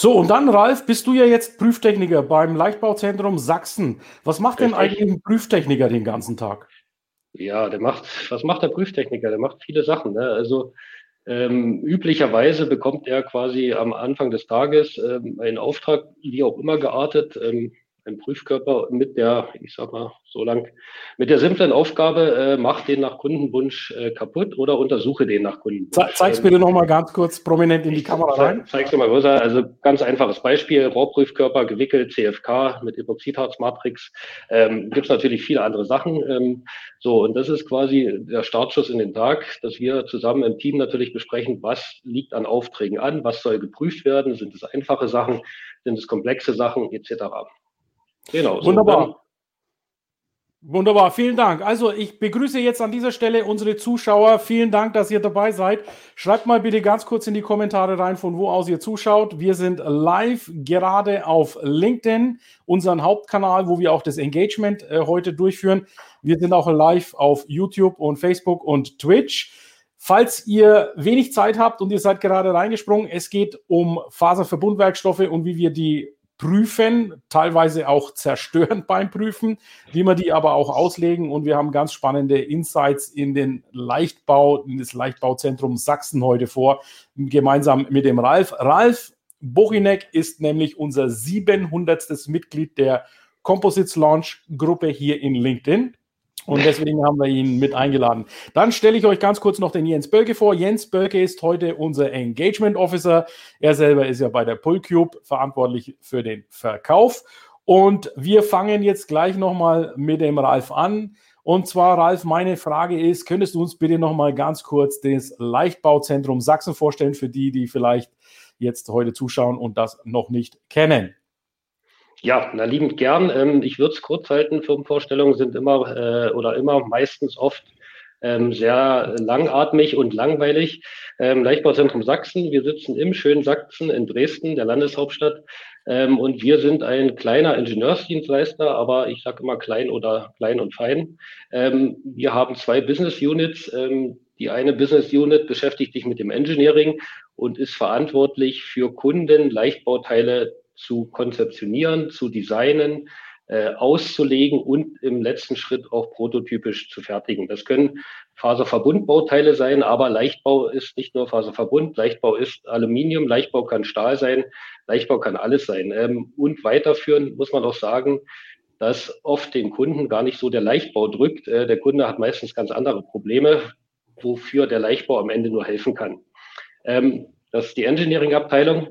So, und dann, Ralf, bist du ja jetzt Prüftechniker beim Leichtbauzentrum Sachsen. Was macht denn eigentlich ein Prüftechniker den ganzen Tag? Ja, der macht, was macht der Prüftechniker? Der macht viele Sachen. Ne? Also ähm, üblicherweise bekommt er quasi am Anfang des Tages ähm, einen Auftrag, wie auch immer geartet, ähm, ein Prüfkörper mit der, ich sag mal, so lang, mit der simplen Aufgabe, äh, mach den nach Kundenwunsch äh, kaputt oder untersuche den nach Kundenwunsch. Ze zeig's bitte nochmal ganz kurz prominent in die Kamera rein. Zeig's dir mal größer. Also ganz einfaches Beispiel, Rohrprüfkörper gewickelt, CFK mit Epoxidharzmatrix. Ähm, Gibt natürlich viele andere Sachen. Ähm, so, und das ist quasi der Startschuss in den Tag, dass wir zusammen im Team natürlich besprechen, was liegt an Aufträgen an, was soll geprüft werden, sind es einfache Sachen, sind es komplexe Sachen, etc. Genau. Wunderbar. So, Wunderbar, vielen Dank. Also ich begrüße jetzt an dieser Stelle unsere Zuschauer. Vielen Dank, dass ihr dabei seid. Schreibt mal bitte ganz kurz in die Kommentare rein, von wo aus ihr zuschaut. Wir sind live gerade auf LinkedIn, unseren Hauptkanal, wo wir auch das Engagement äh, heute durchführen. Wir sind auch live auf YouTube und Facebook und Twitch. Falls ihr wenig Zeit habt und ihr seid gerade reingesprungen, es geht um Faserverbundwerkstoffe und wie wir die prüfen, teilweise auch zerstören beim Prüfen, wie wir die aber auch auslegen. Und wir haben ganz spannende Insights in den Leichtbau, in das Leichtbauzentrum Sachsen heute vor, gemeinsam mit dem Ralf. Ralf Bochinek ist nämlich unser 700. Mitglied der Composites Launch Gruppe hier in LinkedIn. Und deswegen haben wir ihn mit eingeladen. Dann stelle ich euch ganz kurz noch den Jens Bölke vor. Jens Bölke ist heute unser Engagement Officer. Er selber ist ja bei der Pullcube verantwortlich für den Verkauf. Und wir fangen jetzt gleich nochmal mit dem Ralf an. Und zwar, Ralf, meine Frage ist, könntest du uns bitte nochmal ganz kurz das Leichtbauzentrum Sachsen vorstellen für die, die vielleicht jetzt heute zuschauen und das noch nicht kennen? Ja, na liebend gern. Ähm, ich würde es kurz halten. Firmenvorstellungen sind immer äh, oder immer meistens oft ähm, sehr langatmig und langweilig. Ähm, Leichtbauzentrum Sachsen. Wir sitzen im schönen Sachsen in Dresden, der Landeshauptstadt. Ähm, und wir sind ein kleiner Ingenieursdienstleister, aber ich sage immer klein oder klein und fein. Ähm, wir haben zwei Business Units. Ähm, die eine Business Unit beschäftigt sich mit dem Engineering und ist verantwortlich für Kunden Leichtbauteile zu konzeptionieren, zu designen, äh, auszulegen und im letzten Schritt auch prototypisch zu fertigen. Das können Faserverbundbauteile sein, aber Leichtbau ist nicht nur Faserverbund, Leichtbau ist Aluminium, Leichtbau kann Stahl sein, Leichtbau kann alles sein. Ähm, und weiterführen muss man auch sagen, dass oft den Kunden gar nicht so der Leichtbau drückt. Äh, der Kunde hat meistens ganz andere Probleme, wofür der Leichtbau am Ende nur helfen kann. Ähm, das ist die Engineering-Abteilung.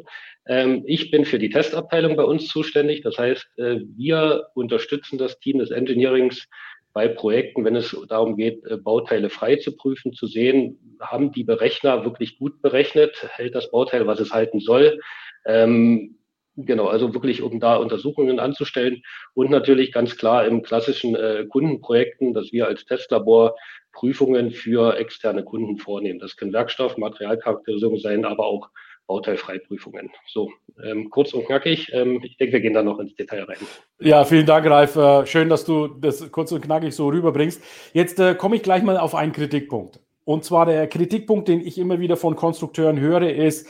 Ähm, ich bin für die Testabteilung bei uns zuständig. Das heißt, äh, wir unterstützen das Team des Engineerings bei Projekten, wenn es darum geht, äh, Bauteile frei zu prüfen, zu sehen, haben die Berechner wirklich gut berechnet, hält das Bauteil, was es halten soll. Ähm, Genau, also wirklich, um da Untersuchungen anzustellen und natürlich ganz klar im klassischen äh, Kundenprojekten, dass wir als Testlabor Prüfungen für externe Kunden vornehmen. Das können Werkstoff, Materialcharakterisierung sein, aber auch Bauteilfreiprüfungen. So, ähm, kurz und knackig. Ähm, ich denke, wir gehen da noch ins Detail rein. Ja, vielen Dank, Ralf. Äh, schön, dass du das kurz und knackig so rüberbringst. Jetzt äh, komme ich gleich mal auf einen Kritikpunkt. Und zwar der Kritikpunkt, den ich immer wieder von Konstrukteuren höre, ist,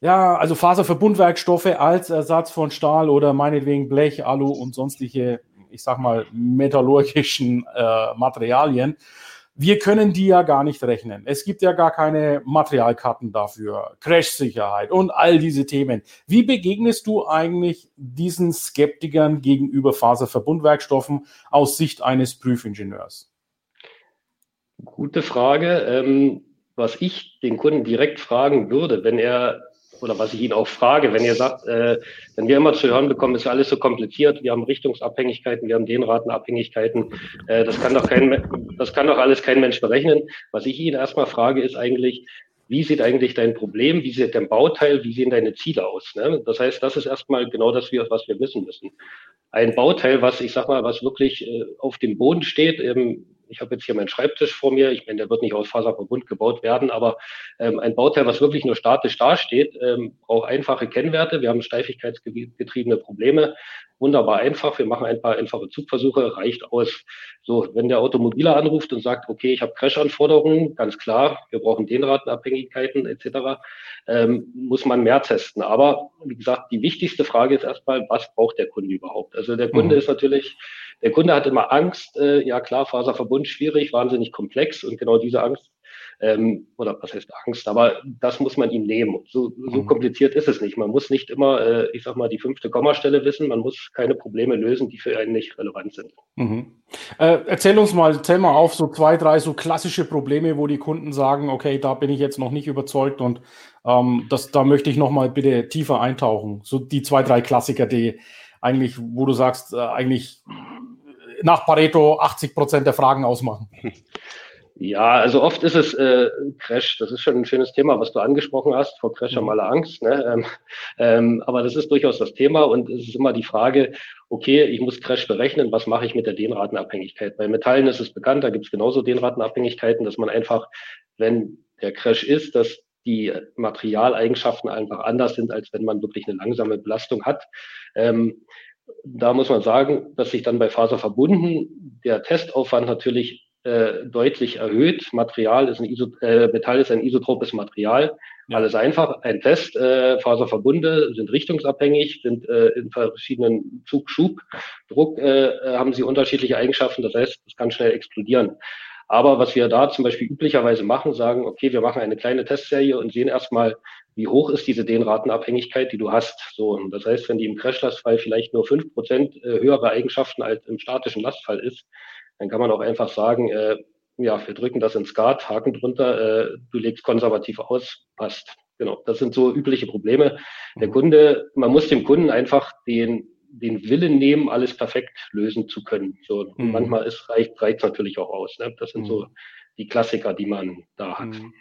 ja, also Faserverbundwerkstoffe als Ersatz von Stahl oder meinetwegen Blech, Alu und sonstige, ich sag mal, metallurgischen äh, Materialien wir können die ja gar nicht rechnen. Es gibt ja gar keine Materialkarten dafür, Crash-Sicherheit und all diese Themen. Wie begegnest du eigentlich diesen Skeptikern gegenüber Faserverbundwerkstoffen aus Sicht eines Prüfingenieurs? Gute Frage. Ähm, was ich den Kunden direkt fragen würde, wenn er oder was ich ihn auch frage, wenn ihr sagt, äh, wenn wir immer zu hören bekommen, ist ja alles so kompliziert, wir haben Richtungsabhängigkeiten, wir haben Dehnratenabhängigkeiten, äh, das kann doch kein, das kann doch alles kein Mensch berechnen. Was ich ihn erstmal frage, ist eigentlich, wie sieht eigentlich dein Problem, wie sieht dein Bauteil, wie sehen deine Ziele aus. Ne? Das heißt, das ist erstmal genau das, was wir wissen müssen. Ein Bauteil, was ich sag mal, was wirklich äh, auf dem Boden steht, ähm, ich habe jetzt hier meinen Schreibtisch vor mir. Ich meine, der wird nicht aus Faserverbund gebaut werden, aber ähm, ein Bauteil, was wirklich nur statisch dasteht, ähm, braucht einfache Kennwerte. Wir haben steifigkeitsgetriebene Probleme. Wunderbar einfach. Wir machen ein paar einfache Zugversuche, reicht aus. So, wenn der Automobiler anruft und sagt, okay, ich habe Crash-Anforderungen, ganz klar, wir brauchen Dehnratenabhängigkeiten etc., ähm, muss man mehr testen. Aber wie gesagt, die wichtigste Frage ist erstmal, was braucht der Kunde überhaupt? Also der Kunde mhm. ist natürlich der Kunde hat immer Angst, äh, ja klar, Faserverbund schwierig, wahnsinnig komplex und genau diese Angst, ähm, oder was heißt Angst, aber das muss man ihm nehmen. So, so mhm. kompliziert ist es nicht. Man muss nicht immer, äh, ich sag mal, die fünfte Kommastelle wissen, man muss keine Probleme lösen, die für einen nicht relevant sind. Mhm. Äh, erzähl uns mal, zähl mal auf so zwei, drei so klassische Probleme, wo die Kunden sagen, okay, da bin ich jetzt noch nicht überzeugt und ähm, das, da möchte ich noch mal bitte tiefer eintauchen. So die zwei, drei Klassiker, die eigentlich, wo du sagst, äh, eigentlich nach Pareto 80 Prozent der Fragen ausmachen? Ja, also oft ist es äh, Crash. Das ist schon ein schönes Thema, was du angesprochen hast. Vor Crash haben mhm. alle Angst. Ne? Ähm, ähm, aber das ist durchaus das Thema und es ist immer die Frage, okay, ich muss Crash berechnen, was mache ich mit der Dehnratenabhängigkeit? Bei Metallen ist es bekannt, da gibt es genauso Dehnratenabhängigkeiten, dass man einfach, wenn der Crash ist, dass die Materialeigenschaften einfach anders sind, als wenn man wirklich eine langsame Belastung hat. Ähm, da muss man sagen, dass sich dann bei Faser verbunden der Testaufwand natürlich äh, deutlich erhöht. Material ist ein Iso äh, Metall ist ein isotropes Material. Ja. Alles einfach. Ein Test, äh, Faserverbunde sind richtungsabhängig, sind äh, in verschiedenen Zug, Schub, Druck äh, haben sie unterschiedliche Eigenschaften. Das heißt, es kann schnell explodieren. Aber was wir da zum Beispiel üblicherweise machen, sagen, okay, wir machen eine kleine Testserie und sehen erstmal, wie hoch ist diese Dehnratenabhängigkeit, die du hast. So, und das heißt, wenn die im Crashlastfall vielleicht nur fünf Prozent äh, höhere Eigenschaften als im statischen Lastfall ist, dann kann man auch einfach sagen, äh, ja, wir drücken das ins Skat, Haken drunter, äh, du legst konservativ aus, passt. Genau, das sind so übliche Probleme. Der mhm. Kunde, man muss dem Kunden einfach den, den Willen nehmen, alles perfekt lösen zu können. So, mhm. manchmal ist reicht, reicht natürlich auch aus. Ne? Das sind mhm. so die Klassiker, die man da hat. Mhm.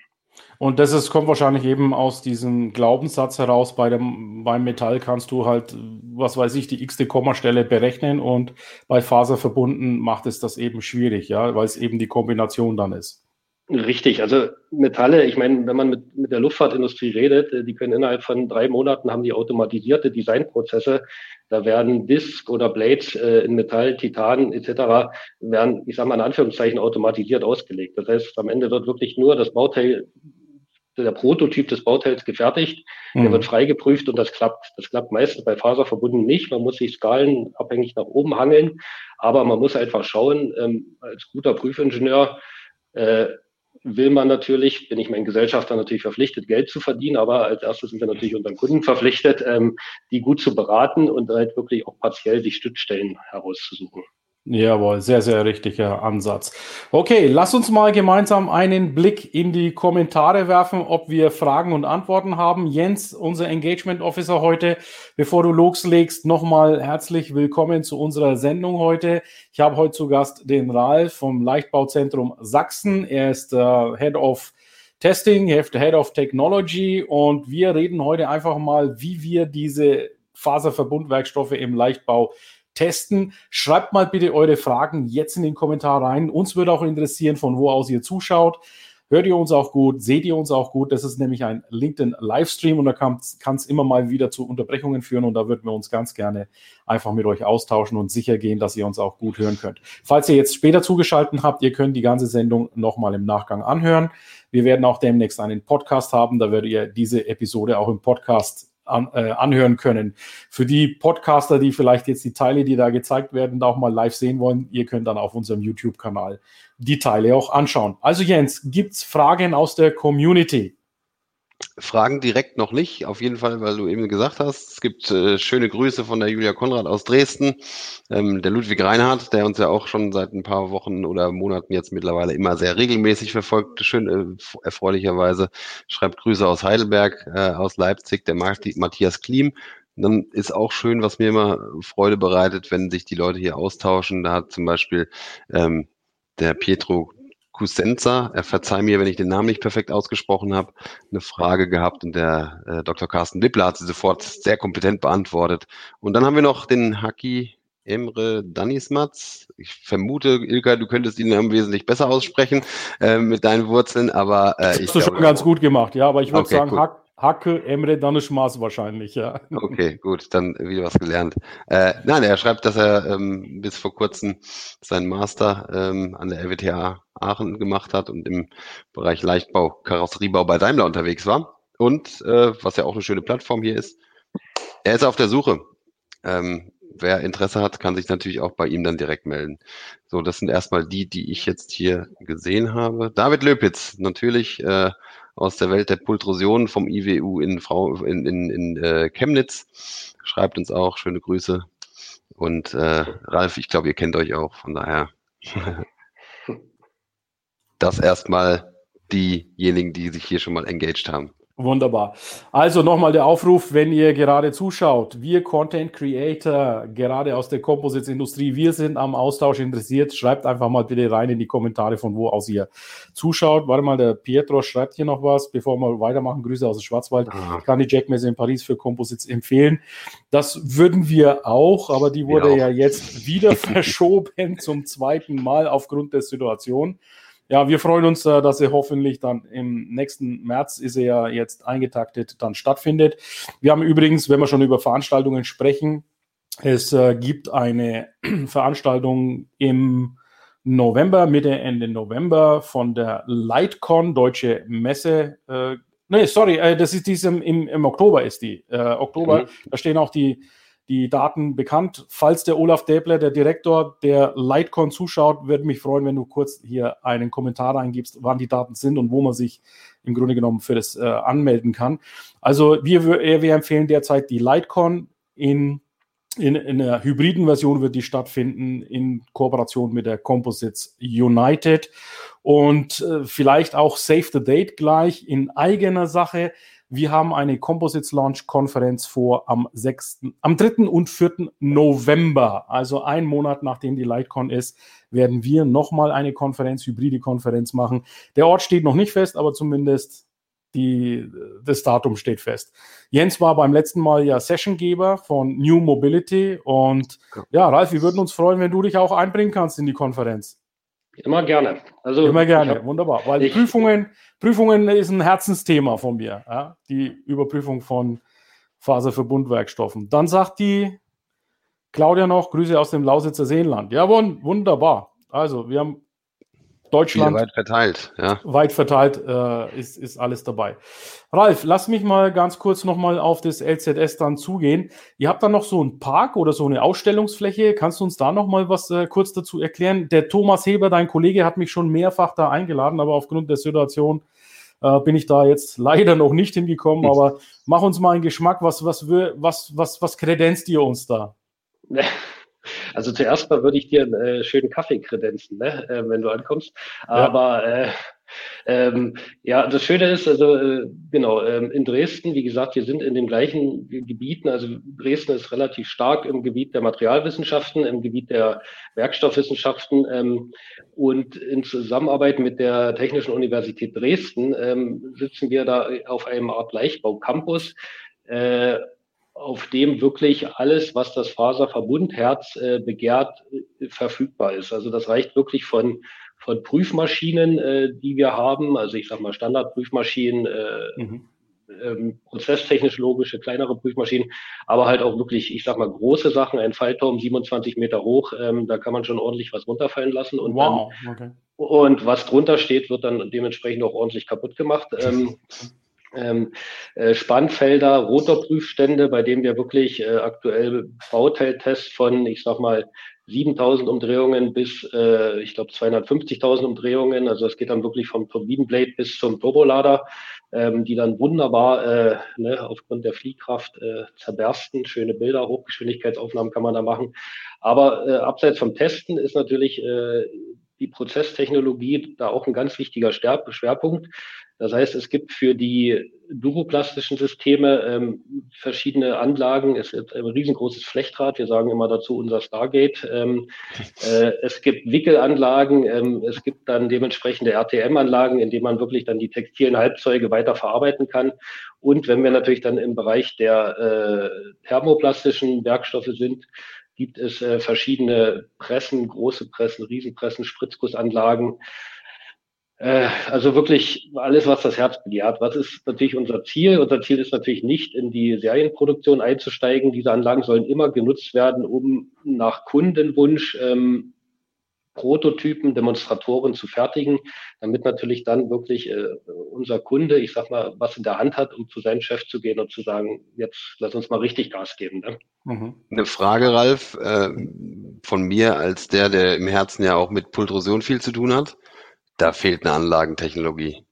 Und das ist, kommt wahrscheinlich eben aus diesem Glaubenssatz heraus, bei dem, beim Metall kannst du halt, was weiß ich, die x-te Kommastelle berechnen und bei Faserverbunden macht es das eben schwierig, ja, weil es eben die Kombination dann ist. Richtig, also Metalle, ich meine, wenn man mit, mit der Luftfahrtindustrie redet, äh, die können innerhalb von drei Monaten haben die automatisierte Designprozesse. Da werden Disk oder Blades äh, in Metall, Titan etc. werden, ich sage mal in Anführungszeichen, automatisiert ausgelegt. Das heißt, am Ende wird wirklich nur das Bauteil, der Prototyp des Bauteils gefertigt, mhm. der wird freigeprüft und das klappt. Das klappt meistens bei Faserverbunden nicht. Man muss sich skalenabhängig nach oben hangeln, aber man muss einfach schauen, ähm, als guter Prüfingenieur, äh, will man natürlich, bin ich meinen Gesellschafter natürlich verpflichtet, Geld zu verdienen, aber als erstes sind wir natürlich unseren Kunden verpflichtet, ähm, die gut zu beraten und halt wirklich auch partiell die Stützstellen herauszusuchen. Jawohl, sehr, sehr richtiger Ansatz. Okay, lass uns mal gemeinsam einen Blick in die Kommentare werfen, ob wir Fragen und Antworten haben. Jens, unser Engagement Officer heute, bevor du loslegst, nochmal herzlich willkommen zu unserer Sendung heute. Ich habe heute zu Gast den Ralf vom Leichtbauzentrum Sachsen. Er ist äh, Head of Testing, Head of Technology und wir reden heute einfach mal, wie wir diese Faserverbundwerkstoffe im Leichtbau testen. Schreibt mal bitte eure Fragen jetzt in den Kommentar rein. Uns würde auch interessieren, von wo aus ihr zuschaut. Hört ihr uns auch gut? Seht ihr uns auch gut? Das ist nämlich ein LinkedIn-Livestream und da kann es immer mal wieder zu Unterbrechungen führen und da würden wir uns ganz gerne einfach mit euch austauschen und sicher gehen, dass ihr uns auch gut hören könnt. Falls ihr jetzt später zugeschaltet habt, ihr könnt die ganze Sendung nochmal im Nachgang anhören. Wir werden auch demnächst einen Podcast haben, da werdet ihr diese Episode auch im Podcast an, äh, anhören können. Für die Podcaster, die vielleicht jetzt die Teile, die da gezeigt werden, da auch mal live sehen wollen, ihr könnt dann auf unserem YouTube-Kanal die Teile auch anschauen. Also Jens, gibt es Fragen aus der Community? Fragen direkt noch nicht, auf jeden Fall, weil du eben gesagt hast, es gibt äh, schöne Grüße von der Julia Konrad aus Dresden, ähm, der Ludwig Reinhardt, der uns ja auch schon seit ein paar Wochen oder Monaten jetzt mittlerweile immer sehr regelmäßig verfolgt, schön äh, erfreulicherweise, schreibt Grüße aus Heidelberg, äh, aus Leipzig, der Matthias Klim. Dann ist auch schön, was mir immer Freude bereitet, wenn sich die Leute hier austauschen. Da hat zum Beispiel ähm, der Pietro Kusenza, er verzeih mir, wenn ich den Namen nicht perfekt ausgesprochen habe, eine Frage gehabt und der äh, Dr. Carsten Wippler hat sie sofort sehr kompetent beantwortet. Und dann haben wir noch den Haki Emre Danismatz. Ich vermute, Ilka, du könntest ihn Namen wesentlich besser aussprechen äh, mit deinen Wurzeln, aber äh, ich. Hast du schon ganz gut gemacht, ja, aber ich würde okay, sagen, cool. Hacke Emre Danishmas wahrscheinlich, ja. Okay, gut, dann wieder was gelernt. Äh, nein, er schreibt, dass er ähm, bis vor kurzem seinen Master ähm, an der RWTH Aachen gemacht hat und im Bereich Leichtbau, Karosseriebau bei Daimler unterwegs war. Und äh, was ja auch eine schöne Plattform hier ist, er ist auf der Suche. Ähm, wer Interesse hat, kann sich natürlich auch bei ihm dann direkt melden. So, das sind erstmal die, die ich jetzt hier gesehen habe. David Löpitz, natürlich äh, aus der Welt der Pultrusion vom IWU in, Frau, in, in, in äh, Chemnitz. Schreibt uns auch schöne Grüße. Und äh, Ralf, ich glaube, ihr kennt euch auch, von daher. das erstmal diejenigen, die sich hier schon mal engaged haben. Wunderbar. Also nochmal der Aufruf, wenn ihr gerade zuschaut, wir Content Creator, gerade aus der Composites-Industrie, wir sind am Austausch interessiert. Schreibt einfach mal bitte rein in die Kommentare, von wo aus ihr zuschaut. Warte mal, der Pietro schreibt hier noch was, bevor wir weitermachen. Grüße aus dem Schwarzwald. Ah. Ich kann die Jackmesse in Paris für Composites empfehlen. Das würden wir auch, aber die wurde ja, ja jetzt wieder verschoben zum zweiten Mal aufgrund der Situation. Ja, wir freuen uns, äh, dass er hoffentlich dann im nächsten März ist er ja jetzt eingetaktet, dann stattfindet. Wir haben übrigens, wenn wir schon über Veranstaltungen sprechen, es äh, gibt eine Veranstaltung im November, Mitte, Ende November von der Lightcon, Deutsche Messe. Äh, nee, sorry, äh, das ist diesem im, im Oktober ist die. Äh, Oktober, mhm. da stehen auch die die Daten bekannt. Falls der Olaf Däbler, der Direktor der Lightcon zuschaut, würde mich freuen, wenn du kurz hier einen Kommentar reingibst, wann die Daten sind und wo man sich im Grunde genommen für das äh, anmelden kann. Also wir, wir empfehlen derzeit die Lightcon in in, in einer hybriden Version wird die stattfinden in Kooperation mit der Composites United und äh, vielleicht auch Save the Date gleich in eigener Sache. Wir haben eine Composites Launch Konferenz vor am 6., am 3. und 4. November. Also ein Monat nachdem die Lightcon ist, werden wir nochmal eine Konferenz, hybride Konferenz machen. Der Ort steht noch nicht fest, aber zumindest die, das Datum steht fest. Jens war beim letzten Mal ja Sessiongeber von New Mobility und ja, Ralf, wir würden uns freuen, wenn du dich auch einbringen kannst in die Konferenz. Immer gerne. Also, Immer gerne, hab, wunderbar. Weil ich, Prüfungen, Prüfungen ist ein Herzensthema von mir, ja? die Überprüfung von Faserverbundwerkstoffen. Dann sagt die Claudia noch, Grüße aus dem Lausitzer Seenland. Ja, wunderbar. Also, wir haben Deutschland. weit verteilt, ja. Weit verteilt äh, ist, ist alles dabei. Ralf, lass mich mal ganz kurz nochmal auf das LZS dann zugehen. Ihr habt da noch so einen Park oder so eine Ausstellungsfläche. Kannst du uns da nochmal was äh, kurz dazu erklären? Der Thomas Heber, dein Kollege, hat mich schon mehrfach da eingeladen, aber aufgrund der Situation äh, bin ich da jetzt leider noch nicht hingekommen. Aber mach uns mal einen Geschmack. Was, was, was, was, was kredenzt ihr uns da? Also zuerst mal würde ich dir einen äh, schönen Kaffee kredenzen, ne, äh, wenn du ankommst. Aber ja. äh, ähm, ja, das Schöne ist, also äh, genau, ähm, in Dresden, wie gesagt, wir sind in den gleichen Gebieten. Also Dresden ist relativ stark im Gebiet der Materialwissenschaften, im Gebiet der Werkstoffwissenschaften ähm, und in Zusammenarbeit mit der Technischen Universität Dresden ähm, sitzen wir da auf einem Art Leichtbau-Campus. Äh, auf dem wirklich alles, was das Faserverbundherz äh, begehrt, äh, verfügbar ist. Also das reicht wirklich von, von Prüfmaschinen, äh, die wir haben, also ich sage mal Standardprüfmaschinen, äh, mhm. ähm, prozesstechnisch logische, kleinere Prüfmaschinen, aber halt auch wirklich, ich sag mal, große Sachen, ein Fallturm 27 Meter hoch, ähm, da kann man schon ordentlich was runterfallen lassen. Und wow, dann, okay. Und was drunter steht, wird dann dementsprechend auch ordentlich kaputt gemacht. Ähm, ähm, äh, Spannfelder, Rotorprüfstände, bei denen wir wirklich äh, aktuell Bauteiltests von, ich sag mal, 7000 Umdrehungen bis, äh, ich glaube, 250.000 Umdrehungen. Also es geht dann wirklich vom Turbinenblade bis zum Turbolader, ähm, die dann wunderbar äh, ne, aufgrund der Fliehkraft äh, zerbersten. Schöne Bilder, Hochgeschwindigkeitsaufnahmen kann man da machen. Aber äh, abseits vom Testen ist natürlich äh, die Prozesstechnologie da auch ein ganz wichtiger Schwerpunkt. Das heißt, es gibt für die duroplastischen Systeme ähm, verschiedene Anlagen. Es gibt ein riesengroßes Flechtrad. Wir sagen immer dazu unser Stargate. Ähm, äh, es gibt Wickelanlagen. Ähm, es gibt dann dementsprechende RTM-Anlagen, in denen man wirklich dann die textilen Halbzeuge weiter verarbeiten kann. Und wenn wir natürlich dann im Bereich der äh, thermoplastischen Werkstoffe sind, gibt es äh, verschiedene Pressen, große Pressen, Riesenpressen, Spritzgussanlagen. Äh, also wirklich alles, was das Herz begehrt. Was ist natürlich unser Ziel? Unser Ziel ist natürlich nicht, in die Serienproduktion einzusteigen. Diese Anlagen sollen immer genutzt werden, um nach Kundenwunsch ähm, Prototypen, Demonstratoren zu fertigen, damit natürlich dann wirklich äh, unser Kunde, ich sag mal, was in der Hand hat, um zu seinem Chef zu gehen und zu sagen, jetzt lass uns mal richtig Gas geben. Ne? Mhm. Eine Frage, Ralf, äh, von mir als der, der im Herzen ja auch mit Pultrosion viel zu tun hat. Da fehlt eine Anlagentechnologie.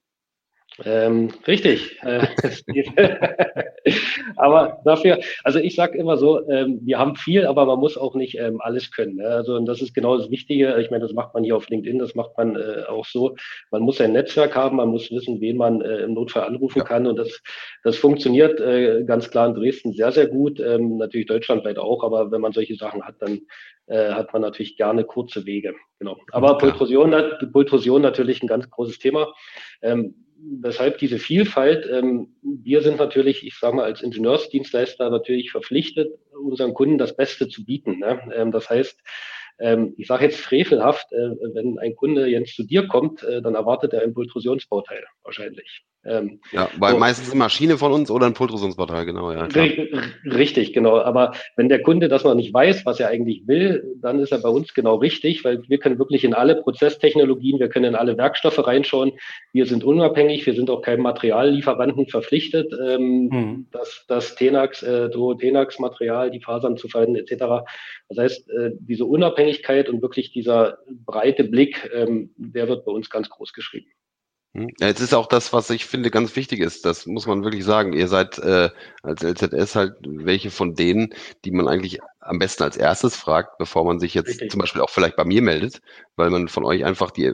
Ähm, richtig. Äh, aber dafür, also ich sage immer so, ähm, wir haben viel, aber man muss auch nicht ähm, alles können. Ne? Also und das ist genau das Wichtige. Ich meine, das macht man hier auf LinkedIn, das macht man äh, auch so. Man muss ein Netzwerk haben, man muss wissen, wen man äh, im Notfall anrufen ja. kann. Und das, das funktioniert äh, ganz klar in Dresden sehr, sehr gut. Ähm, natürlich deutschlandweit auch, aber wenn man solche Sachen hat, dann äh, hat man natürlich gerne kurze Wege. Genau. Aber Pultrosion, Pultrosion natürlich ein ganz großes Thema. Weshalb diese Vielfalt, ähm, wir sind natürlich, ich sage mal, als Ingenieursdienstleister natürlich verpflichtet, unseren Kunden das Beste zu bieten. Ne? Ähm, das heißt, ähm, ich sage jetzt frevelhaft, äh, wenn ein Kunde jetzt zu dir kommt, äh, dann erwartet er ein Pultrusionsbauteil wahrscheinlich. Ähm, ja, weil so, meistens eine Maschine von uns oder ein Pultrusionsportal, genau, ja. Klar. Richtig, genau. Aber wenn der Kunde das noch nicht weiß, was er eigentlich will, dann ist er bei uns genau richtig, weil wir können wirklich in alle Prozesstechnologien, wir können in alle Werkstoffe reinschauen. Wir sind unabhängig, wir sind auch keinem Materiallieferanten verpflichtet, ähm, mhm. das, das Tenax, äh, Tenax-Material, die Fasern zu verwenden, etc. Das heißt, äh, diese Unabhängigkeit und wirklich dieser breite Blick, ähm, der wird bei uns ganz groß geschrieben. Hm? Jetzt ist auch das, was ich finde, ganz wichtig ist. Das muss man wirklich sagen. Ihr seid äh, als LZS halt welche von denen, die man eigentlich am besten als erstes fragt, bevor man sich jetzt Richtig. zum Beispiel auch vielleicht bei mir meldet, weil man von euch einfach die,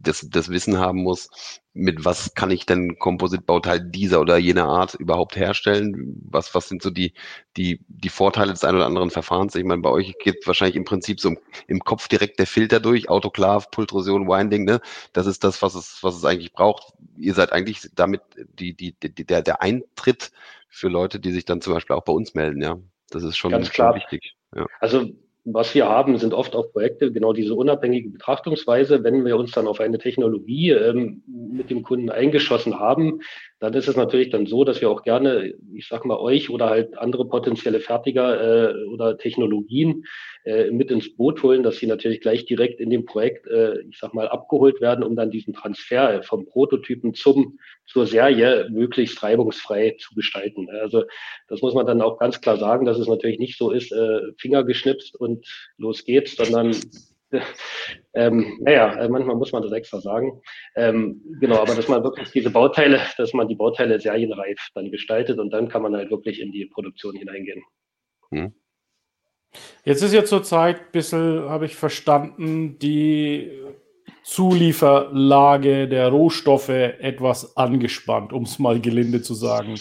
das, das Wissen haben muss, mit was kann ich denn Kompositbauteil dieser oder jener Art überhaupt herstellen? Was, was sind so die, die, die Vorteile des einen oder anderen Verfahrens? Ich meine, bei euch geht wahrscheinlich im Prinzip so im Kopf direkt der Filter durch, Autoklav, Pultrosion, Winding, ne? Das ist das, was es, was es eigentlich braucht. Ihr seid eigentlich damit die, die, die, der, der Eintritt für Leute, die sich dann zum Beispiel auch bei uns melden, ja. Das ist schon, Ganz klar. Schon wichtig. Ja. Also was wir haben, sind oft auch Projekte, genau diese unabhängige Betrachtungsweise. Wenn wir uns dann auf eine Technologie ähm, mit dem Kunden eingeschossen haben, dann ist es natürlich dann so, dass wir auch gerne, ich sag mal, euch oder halt andere potenzielle Fertiger äh, oder Technologien äh, mit ins Boot holen, dass sie natürlich gleich direkt in dem Projekt, äh, ich sag mal, abgeholt werden, um dann diesen Transfer vom Prototypen zum zur Serie möglichst reibungsfrei zu gestalten. Also das muss man dann auch ganz klar sagen, dass es natürlich nicht so ist, äh, Finger geschnipst und los geht's, sondern ähm, naja, äh, manchmal muss man das extra sagen. Ähm, genau, aber dass man wirklich diese Bauteile, dass man die Bauteile serienreif dann gestaltet und dann kann man halt wirklich in die Produktion hineingehen. Hm. Jetzt ist ja zurzeit ein bisschen, habe ich verstanden, die Zulieferlage der Rohstoffe etwas angespannt, um es mal gelinde zu sagen.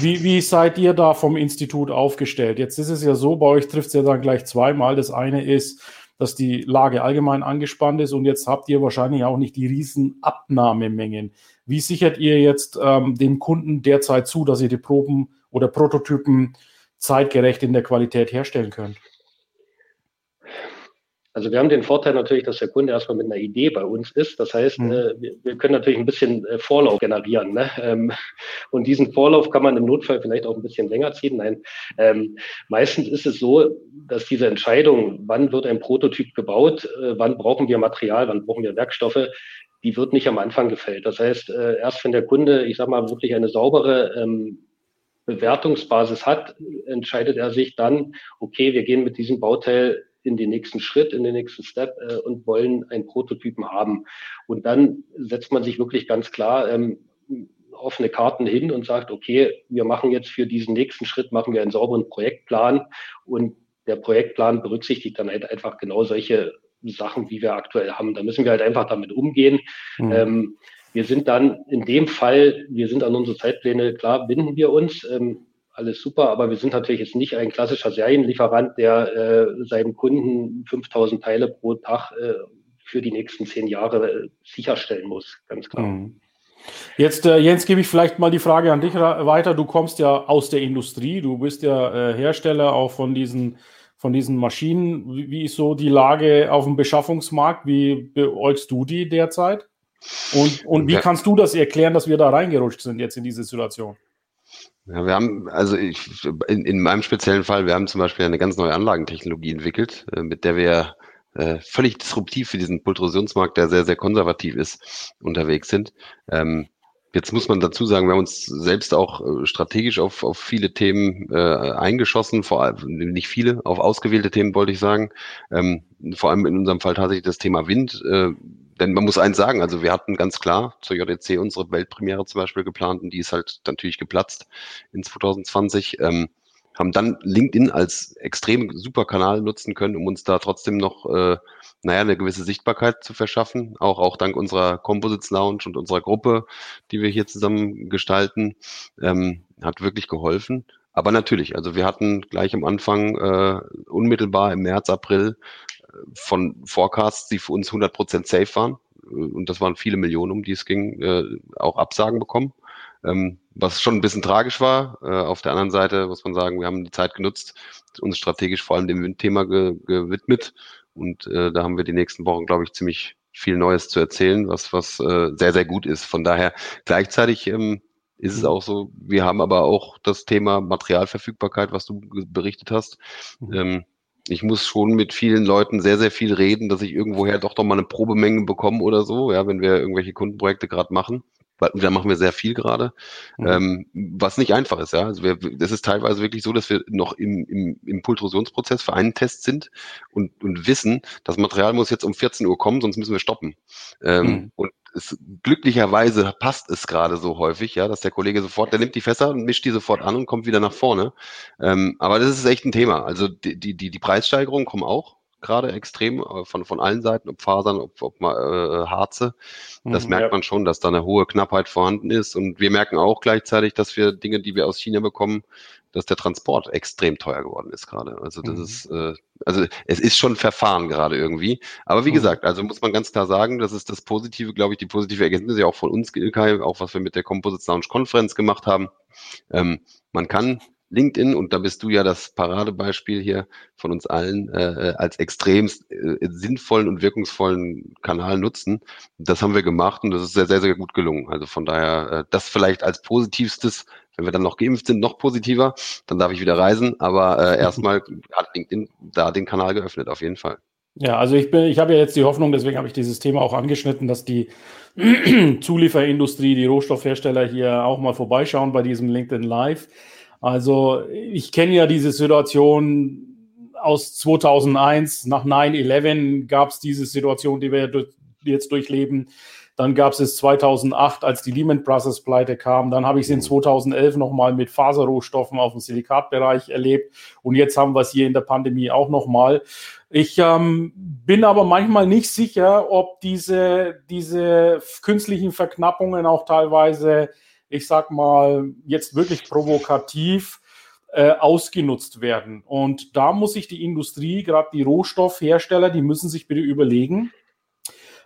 Wie, wie seid ihr da vom Institut aufgestellt? Jetzt ist es ja so, bei euch trifft es ja dann gleich zweimal. Das eine ist, dass die Lage allgemein angespannt ist und jetzt habt ihr wahrscheinlich auch nicht die riesen Abnahmemengen. Wie sichert ihr jetzt ähm, dem Kunden derzeit zu, dass ihr die Proben oder Prototypen zeitgerecht in der Qualität herstellen könnt? Also wir haben den Vorteil natürlich, dass der Kunde erstmal mit einer Idee bei uns ist. Das heißt, mhm. äh, wir, wir, können natürlich ein bisschen äh, Vorlauf generieren. Ne? Ähm, und diesen Vorlauf kann man im Notfall vielleicht auch ein bisschen länger ziehen. Nein, ähm, meistens ist es so, dass diese Entscheidung, wann wird ein Prototyp gebaut, äh, wann brauchen wir Material, wann brauchen wir Werkstoffe, die wird nicht am Anfang gefällt. Das heißt, äh, erst wenn der Kunde, ich sage mal, wirklich eine saubere ähm, Bewertungsbasis hat, entscheidet er sich dann, okay, wir gehen mit diesem Bauteil in den nächsten Schritt, in den nächsten Step äh, und wollen einen Prototypen haben. Und dann setzt man sich wirklich ganz klar ähm, offene Karten hin und sagt, okay, wir machen jetzt für diesen nächsten Schritt, machen wir einen sauberen Projektplan und der Projektplan berücksichtigt dann halt einfach genau solche Sachen, wie wir aktuell haben. Da müssen wir halt einfach damit umgehen. Mhm. Ähm, wir sind dann in dem Fall, wir sind an unsere Zeitpläne, klar, binden wir uns. Ähm, alles super, aber wir sind natürlich jetzt nicht ein klassischer Serienlieferant, der äh, seinem Kunden 5000 Teile pro Tag äh, für die nächsten zehn Jahre äh, sicherstellen muss, ganz klar. Mhm. Jetzt, äh, Jens, gebe ich vielleicht mal die Frage an dich weiter. Du kommst ja aus der Industrie, du bist ja äh, Hersteller auch von diesen, von diesen Maschinen. Wie, wie, ist so die Lage auf dem Beschaffungsmarkt? Wie beäugst du die derzeit? Und, und wie ja. kannst du das erklären, dass wir da reingerutscht sind jetzt in diese Situation? Ja, wir haben, also ich, in, in meinem speziellen Fall, wir haben zum Beispiel eine ganz neue Anlagentechnologie entwickelt, äh, mit der wir äh, völlig disruptiv für diesen Pultrosionsmarkt, der sehr, sehr konservativ ist, unterwegs sind. Ähm, jetzt muss man dazu sagen, wir haben uns selbst auch äh, strategisch auf, auf viele Themen äh, eingeschossen, vor allem nicht viele, auf ausgewählte Themen wollte ich sagen. Ähm, vor allem in unserem Fall tatsächlich das Thema Wind. Äh, denn man muss eins sagen, also wir hatten ganz klar zur JDC unsere Weltpremiere zum Beispiel geplant und die ist halt natürlich geplatzt in 2020. Ähm, haben dann LinkedIn als extrem super Kanal nutzen können, um uns da trotzdem noch, äh, naja, eine gewisse Sichtbarkeit zu verschaffen. Auch, auch dank unserer Composites Lounge und unserer Gruppe, die wir hier zusammen gestalten, ähm, hat wirklich geholfen. Aber natürlich, also wir hatten gleich am Anfang äh, unmittelbar im März, April von Forecasts, die für uns 100% safe waren. Und das waren viele Millionen, um die es ging, äh, auch Absagen bekommen. Ähm, was schon ein bisschen tragisch war. Äh, auf der anderen Seite muss man sagen, wir haben die Zeit genutzt, uns strategisch vor allem dem Windthema ge gewidmet. Und äh, da haben wir die nächsten Wochen, glaube ich, ziemlich viel Neues zu erzählen, was, was äh, sehr, sehr gut ist. Von daher gleichzeitig ähm, ist es auch so, wir haben aber auch das Thema Materialverfügbarkeit, was du berichtet hast. Mhm. Ähm, ich muss schon mit vielen Leuten sehr, sehr viel reden, dass ich irgendwoher doch doch mal eine Probemenge bekomme oder so, ja, wenn wir irgendwelche Kundenprojekte gerade machen da machen wir sehr viel gerade, mhm. ähm, was nicht einfach ist. Ja, also wir, das ist teilweise wirklich so, dass wir noch im, im, im Pultrosionsprozess für einen Test sind und, und wissen, das Material muss jetzt um 14 Uhr kommen, sonst müssen wir stoppen. Ähm, mhm. Und es, glücklicherweise passt es gerade so häufig, ja, dass der Kollege sofort, der nimmt die Fässer und mischt die sofort an und kommt wieder nach vorne. Ähm, aber das ist echt ein Thema. Also die, die, die Preissteigerungen kommen auch gerade extrem äh, von, von allen Seiten, ob Fasern, ob, ob mal, äh, Harze. Das mhm, merkt ja. man schon, dass da eine hohe Knappheit vorhanden ist. Und wir merken auch gleichzeitig, dass wir Dinge, die wir aus China bekommen, dass der Transport extrem teuer geworden ist gerade. Also das mhm. ist, äh, also es ist schon Verfahren gerade irgendwie. Aber wie mhm. gesagt, also muss man ganz klar sagen, das ist das Positive, glaube ich, die positive Erkenntnis ja auch von uns, Ilkay, auch was wir mit der Composite Lounge Conference gemacht haben. Ähm, man kann LinkedIn, und da bist du ja das Paradebeispiel hier von uns allen, äh, äh als extrem äh, sinnvollen und wirkungsvollen Kanal nutzen. Das haben wir gemacht und das ist sehr, sehr, sehr gut gelungen. Also von daher, äh, das vielleicht als positivstes, wenn wir dann noch geimpft sind, noch positiver, dann darf ich wieder reisen. Aber äh, erstmal hat LinkedIn da den Kanal geöffnet, auf jeden Fall. Ja, also ich bin, ich habe ja jetzt die Hoffnung, deswegen habe ich dieses Thema auch angeschnitten, dass die Zulieferindustrie, die Rohstoffhersteller hier auch mal vorbeischauen bei diesem LinkedIn Live. Also ich kenne ja diese Situation aus 2001. Nach 9-11 gab es diese Situation, die wir jetzt durchleben. Dann gab es es 2008, als die Lehman Brothers Pleite kam. Dann habe ich es in 2011 nochmal mit Faserrohstoffen auf dem Silikatbereich erlebt. Und jetzt haben wir es hier in der Pandemie auch nochmal. Ich ähm, bin aber manchmal nicht sicher, ob diese, diese künstlichen Verknappungen auch teilweise ich sag mal, jetzt wirklich provokativ äh, ausgenutzt werden. Und da muss sich die Industrie, gerade die Rohstoffhersteller, die müssen sich bitte überlegen,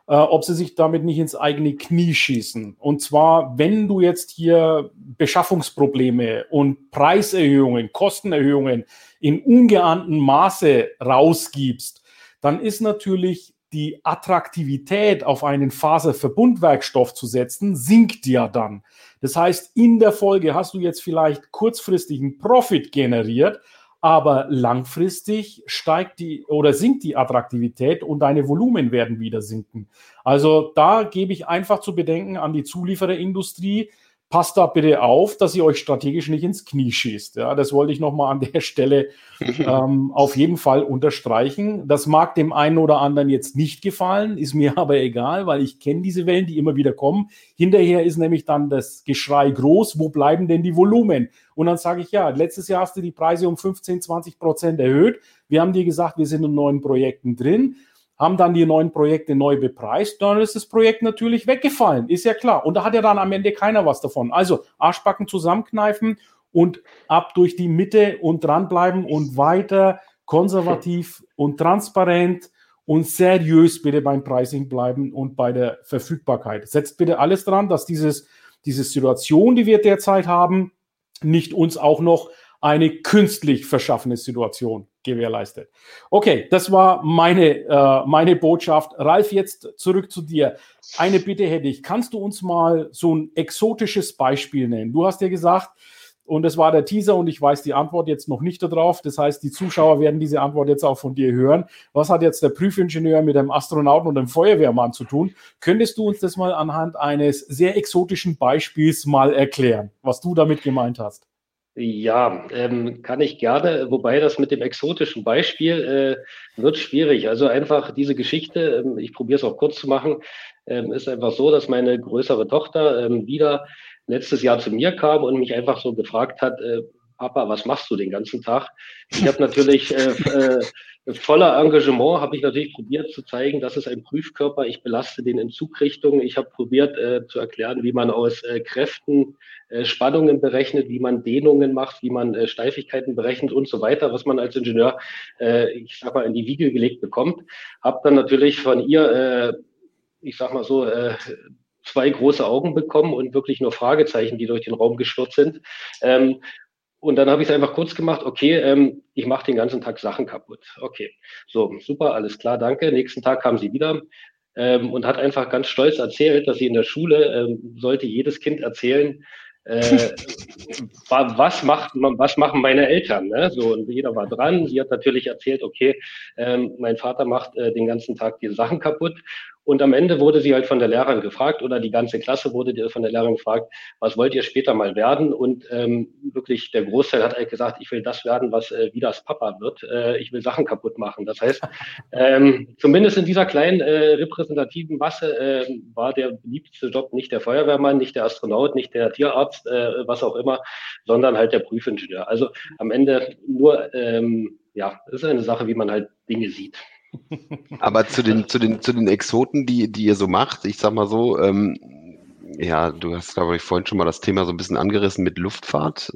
äh, ob sie sich damit nicht ins eigene Knie schießen. Und zwar, wenn du jetzt hier Beschaffungsprobleme und Preiserhöhungen, Kostenerhöhungen in ungeahnten Maße rausgibst, dann ist natürlich die Attraktivität auf einen Faserverbundwerkstoff zu setzen, sinkt ja dann. Das heißt, in der Folge hast du jetzt vielleicht kurzfristigen Profit generiert, aber langfristig steigt die oder sinkt die Attraktivität und deine Volumen werden wieder sinken. Also da gebe ich einfach zu bedenken an die Zuliefererindustrie, passt da bitte auf, dass ihr euch strategisch nicht ins Knie schießt. Ja, das wollte ich nochmal an der Stelle ähm, auf jeden Fall unterstreichen. Das mag dem einen oder anderen jetzt nicht gefallen, ist mir aber egal, weil ich kenne diese Wellen, die immer wieder kommen. Hinterher ist nämlich dann das Geschrei groß, wo bleiben denn die Volumen? Und dann sage ich, ja, letztes Jahr hast du die Preise um 15, 20 Prozent erhöht. Wir haben dir gesagt, wir sind in neuen Projekten drin. Haben dann die neuen Projekte neu bepreist, dann ist das Projekt natürlich weggefallen, ist ja klar. Und da hat ja dann am Ende keiner was davon. Also Arschbacken zusammenkneifen und ab durch die Mitte und dranbleiben und weiter konservativ und transparent und seriös bitte beim Pricing bleiben und bei der Verfügbarkeit. Setzt bitte alles dran, dass dieses, diese Situation, die wir derzeit haben, nicht uns auch noch eine künstlich verschaffene Situation gewährleistet. Okay, das war meine, äh, meine Botschaft. Ralf, jetzt zurück zu dir. Eine Bitte hätte ich. Kannst du uns mal so ein exotisches Beispiel nennen? Du hast ja gesagt, und das war der Teaser und ich weiß die Antwort jetzt noch nicht darauf. Das heißt, die Zuschauer werden diese Antwort jetzt auch von dir hören. Was hat jetzt der Prüfingenieur mit einem Astronauten und einem Feuerwehrmann zu tun? Könntest du uns das mal anhand eines sehr exotischen Beispiels mal erklären, was du damit gemeint hast? Ja, ähm, kann ich gerne, wobei das mit dem exotischen Beispiel äh, wird schwierig. Also einfach diese Geschichte, ähm, ich probiere es auch kurz zu machen, ähm, ist einfach so, dass meine größere Tochter ähm, wieder letztes Jahr zu mir kam und mich einfach so gefragt hat, äh, Papa, was machst du den ganzen Tag? Ich habe natürlich äh, äh, voller Engagement habe ich natürlich probiert zu zeigen, das ist ein Prüfkörper. Ich belaste den in Zugrichtungen. Ich habe probiert äh, zu erklären, wie man aus äh, Kräften äh, Spannungen berechnet, wie man Dehnungen macht, wie man äh, Steifigkeiten berechnet und so weiter, was man als Ingenieur, äh, ich sag mal, in die Wiege gelegt bekommt. Habe dann natürlich von ihr, äh, ich sag mal so, zwei große Augen bekommen und wirklich nur Fragezeichen, die durch den Raum geschwirrt sind. Ähm, und dann habe ich es einfach kurz gemacht, okay, ähm, ich mache den ganzen Tag Sachen kaputt. Okay, so, super, alles klar, danke. Nächsten Tag kam sie wieder ähm, und hat einfach ganz stolz erzählt, dass sie in der Schule, ähm, sollte jedes Kind erzählen, äh, was, macht, was machen meine Eltern? Ne? So, und jeder war dran. Sie hat natürlich erzählt, okay, ähm, mein Vater macht äh, den ganzen Tag die Sachen kaputt. Und am Ende wurde sie halt von der Lehrerin gefragt oder die ganze Klasse wurde von der Lehrerin gefragt, was wollt ihr später mal werden? Und ähm, wirklich der Großteil hat halt gesagt, ich will das werden, was äh, wie das Papa wird. Äh, ich will Sachen kaputt machen. Das heißt, ähm, zumindest in dieser kleinen äh, repräsentativen Masse äh, war der beliebteste Job nicht der Feuerwehrmann, nicht der Astronaut, nicht der Tierarzt, äh, was auch immer, sondern halt der Prüfingenieur. Also am Ende nur, ähm, ja, ist eine Sache, wie man halt Dinge sieht. Aber zu den, zu den, zu den Exoten, die, die ihr so macht, ich sag mal so, ähm, ja, du hast, glaube ich, vorhin schon mal das Thema so ein bisschen angerissen mit Luftfahrt.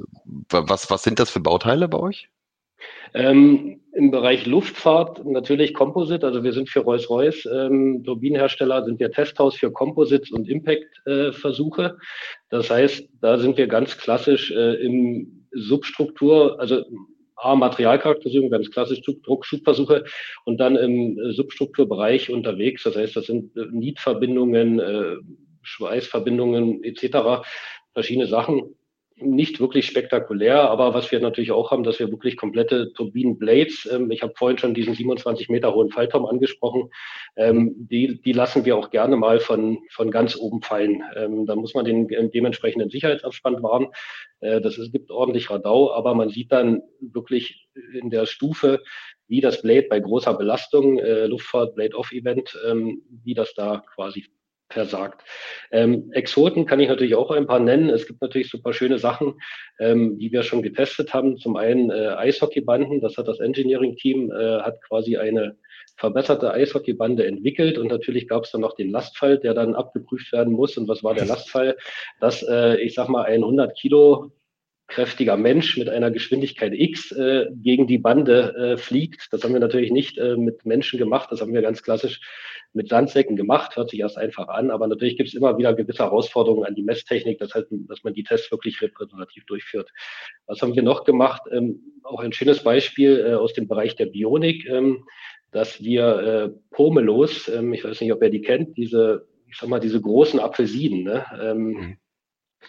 Was, was sind das für Bauteile bei euch? Ähm, Im Bereich Luftfahrt natürlich Composite, also wir sind für Rolls-Royce ähm, Turbinenhersteller, sind wir Testhaus für Composites und Impact-Versuche. Äh, das heißt, da sind wir ganz klassisch äh, im Substruktur, also A, Materialcharakterisierung, ganz klassisch Druckschubversuche und dann im äh, Substrukturbereich unterwegs. Das heißt, das sind äh, Nietverbindungen, äh, Schweißverbindungen etc., verschiedene Sachen nicht wirklich spektakulär, aber was wir natürlich auch haben, dass wir wirklich komplette Turbinenblades, ähm, ich habe vorhin schon diesen 27 Meter hohen Fallturm angesprochen, ähm, die, die lassen wir auch gerne mal von, von ganz oben fallen. Ähm, da muss man den äh, dementsprechenden Sicherheitsabstand wahren. Äh, das ist, gibt ordentlich Radau, aber man sieht dann wirklich in der Stufe, wie das Blade bei großer Belastung, äh, Luftfahrt, Blade-Off-Event, ähm, wie das da quasi versagt. Ähm, Exoten kann ich natürlich auch ein paar nennen. Es gibt natürlich super schöne Sachen, ähm, die wir schon getestet haben. Zum einen äh, Eishockeybanden, das hat das Engineering-Team, äh, hat quasi eine verbesserte Eishockeybande entwickelt und natürlich gab es dann noch den Lastfall, der dann abgeprüft werden muss. Und was war der Lastfall? Dass, äh, ich sag mal, ein 100 Kilo kräftiger Mensch mit einer Geschwindigkeit X äh, gegen die Bande äh, fliegt. Das haben wir natürlich nicht äh, mit Menschen gemacht, das haben wir ganz klassisch mit Sandsäcken gemacht, hört sich erst einfach an, aber natürlich gibt es immer wieder gewisse Herausforderungen an die Messtechnik, das heißt, dass man die Tests wirklich repräsentativ durchführt. Was haben wir noch gemacht? Ähm, auch ein schönes Beispiel äh, aus dem Bereich der Bionik, ähm, dass wir äh, Pomelos, ähm, ich weiß nicht, ob ihr die kennt, diese, ich sag mal, diese großen Apfelsinen, ne? Ähm, mhm.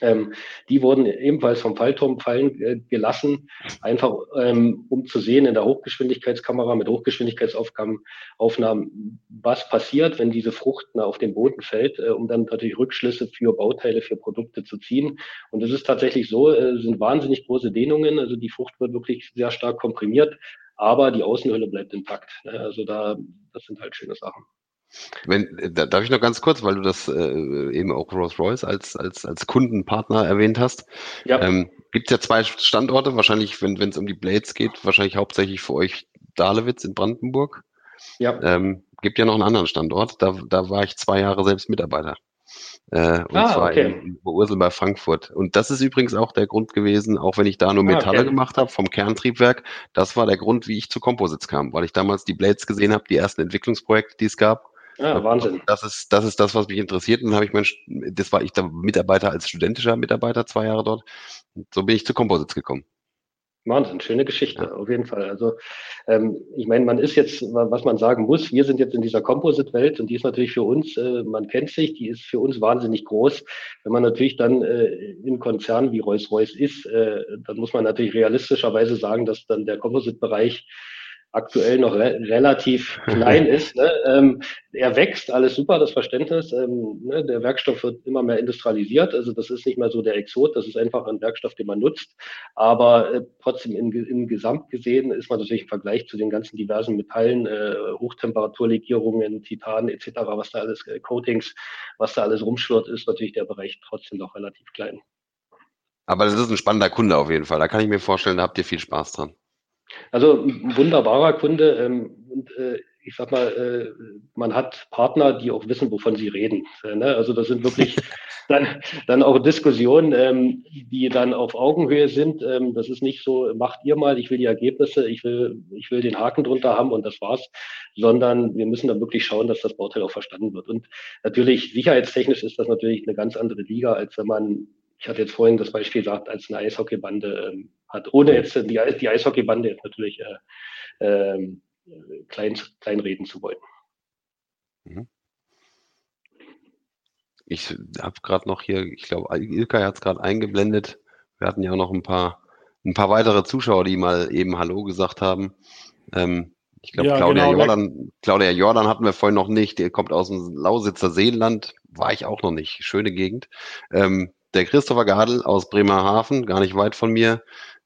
Ähm, die wurden ebenfalls vom Fallturm fallen äh, gelassen, einfach ähm, um zu sehen in der Hochgeschwindigkeitskamera mit Hochgeschwindigkeitsaufnahmen, was passiert, wenn diese Frucht na, auf den Boden fällt, äh, um dann natürlich Rückschlüsse für Bauteile, für Produkte zu ziehen. Und es ist tatsächlich so, äh, sind wahnsinnig große Dehnungen, also die Frucht wird wirklich sehr stark komprimiert, aber die Außenhülle bleibt intakt. Ne? Also da, das sind halt schöne Sachen. Wenn, da, darf ich noch ganz kurz, weil du das äh, eben auch Rolls-Royce als, als, als Kundenpartner erwähnt hast. Ja. Ähm, Gibt ja zwei Standorte, wahrscheinlich, wenn es um die Blades geht, wahrscheinlich hauptsächlich für euch Dahlewitz in Brandenburg. Ja. Ähm, gibt ja noch einen anderen Standort. Da, da war ich zwei Jahre selbst Mitarbeiter. Äh, und ah, zwar okay. in Ursel bei Frankfurt. Und das ist übrigens auch der Grund gewesen, auch wenn ich da nur ah, Metalle ah, okay. gemacht habe vom Kerntriebwerk, das war der Grund, wie ich zu Composites kam, weil ich damals die Blades gesehen habe, die ersten Entwicklungsprojekte, die es gab. Ja, Wahnsinn. Das ist, das ist das, was mich interessiert. Und dann habe ich mein, das war ich da Mitarbeiter als studentischer Mitarbeiter, zwei Jahre dort. Und so bin ich zu Composites gekommen. Wahnsinn, schöne Geschichte, ja. auf jeden Fall. Also ähm, ich meine, man ist jetzt, was man sagen muss, wir sind jetzt in dieser Composite-Welt und die ist natürlich für uns, äh, man kennt sich, die ist für uns wahnsinnig groß. Wenn man natürlich dann äh, in Konzernen wie Rolls-Royce ist, äh, dann muss man natürlich realistischerweise sagen, dass dann der Composite-Bereich aktuell noch re relativ klein ist. Ne? Ähm, er wächst, alles super, das Verständnis. Ähm, ne? Der Werkstoff wird immer mehr industrialisiert. Also das ist nicht mehr so der Exot, das ist einfach ein Werkstoff, den man nutzt. Aber äh, trotzdem in, in Gesamt gesehen ist man natürlich im Vergleich zu den ganzen diversen Metallen, äh, Hochtemperaturlegierungen, Titan etc., was da alles, äh, Coatings, was da alles rumschwirrt, ist natürlich der Bereich trotzdem noch relativ klein. Aber das ist ein spannender Kunde auf jeden Fall. Da kann ich mir vorstellen, da habt ihr viel Spaß dran. Also ein wunderbarer Kunde. Ähm, und äh, ich sag mal, äh, man hat Partner, die auch wissen, wovon sie reden. Äh, ne? Also das sind wirklich dann, dann auch Diskussionen, ähm, die dann auf Augenhöhe sind. Ähm, das ist nicht so, macht ihr mal, ich will die Ergebnisse, ich will, ich will den Haken drunter haben und das war's, sondern wir müssen dann wirklich schauen, dass das Bauteil auch verstanden wird. Und natürlich, sicherheitstechnisch ist das natürlich eine ganz andere Liga, als wenn man ich hatte jetzt vorhin das Beispiel gesagt, als eine Eishockeybande ähm, hat, ohne jetzt die, die Eishockeybande jetzt natürlich äh, äh, klein, kleinreden zu wollen. Mhm. Ich habe gerade noch hier, ich glaube, Ilka hat es gerade eingeblendet. Wir hatten ja auch noch ein paar, ein paar weitere Zuschauer, die mal eben Hallo gesagt haben. Ähm, ich glaube, ja, Claudia, genau, Jordan, Claudia Jordan hatten wir vorhin noch nicht. Die kommt aus dem Lausitzer Seenland. War ich auch noch nicht. Schöne Gegend. Ähm, der Christopher Gadel aus Bremerhaven, gar nicht weit von mir.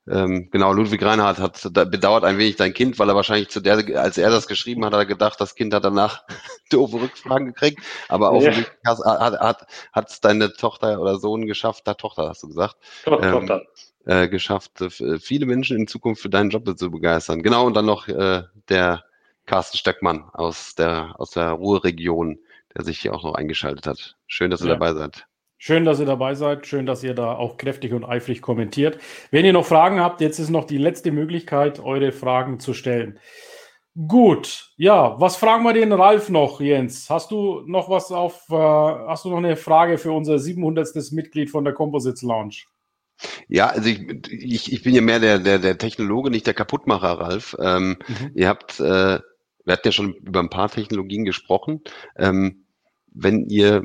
Ähm, genau, Ludwig Reinhardt hat bedauert ein wenig dein Kind, weil er wahrscheinlich zu der, als er das geschrieben hat, hat er gedacht, das Kind hat danach doofe Rückfragen gekriegt. Aber offensichtlich ja. hat, hat, hat deine Tochter oder Sohn geschafft, da Tochter hast du gesagt. Doch, ähm, Tochter. Äh, geschafft, äh, viele Menschen in Zukunft für deinen Job zu begeistern. Genau, und dann noch äh, der Carsten Stöckmann aus der, aus der Ruhrregion, der sich hier auch noch eingeschaltet hat. Schön, dass ihr ja. dabei seid. Schön, dass ihr dabei seid. Schön, dass ihr da auch kräftig und eifrig kommentiert. Wenn ihr noch Fragen habt, jetzt ist noch die letzte Möglichkeit, eure Fragen zu stellen. Gut, ja, was fragen wir den Ralf noch, Jens? Hast du noch was auf, äh, hast du noch eine Frage für unser 700. Mitglied von der Composites Lounge? Ja, also ich, ich, ich bin ja mehr der, der, der Technologe, nicht der Kaputtmacher, Ralf. Ähm, mhm. Ihr habt, äh, wir hatten ja schon über ein paar Technologien gesprochen. Ähm, wenn ihr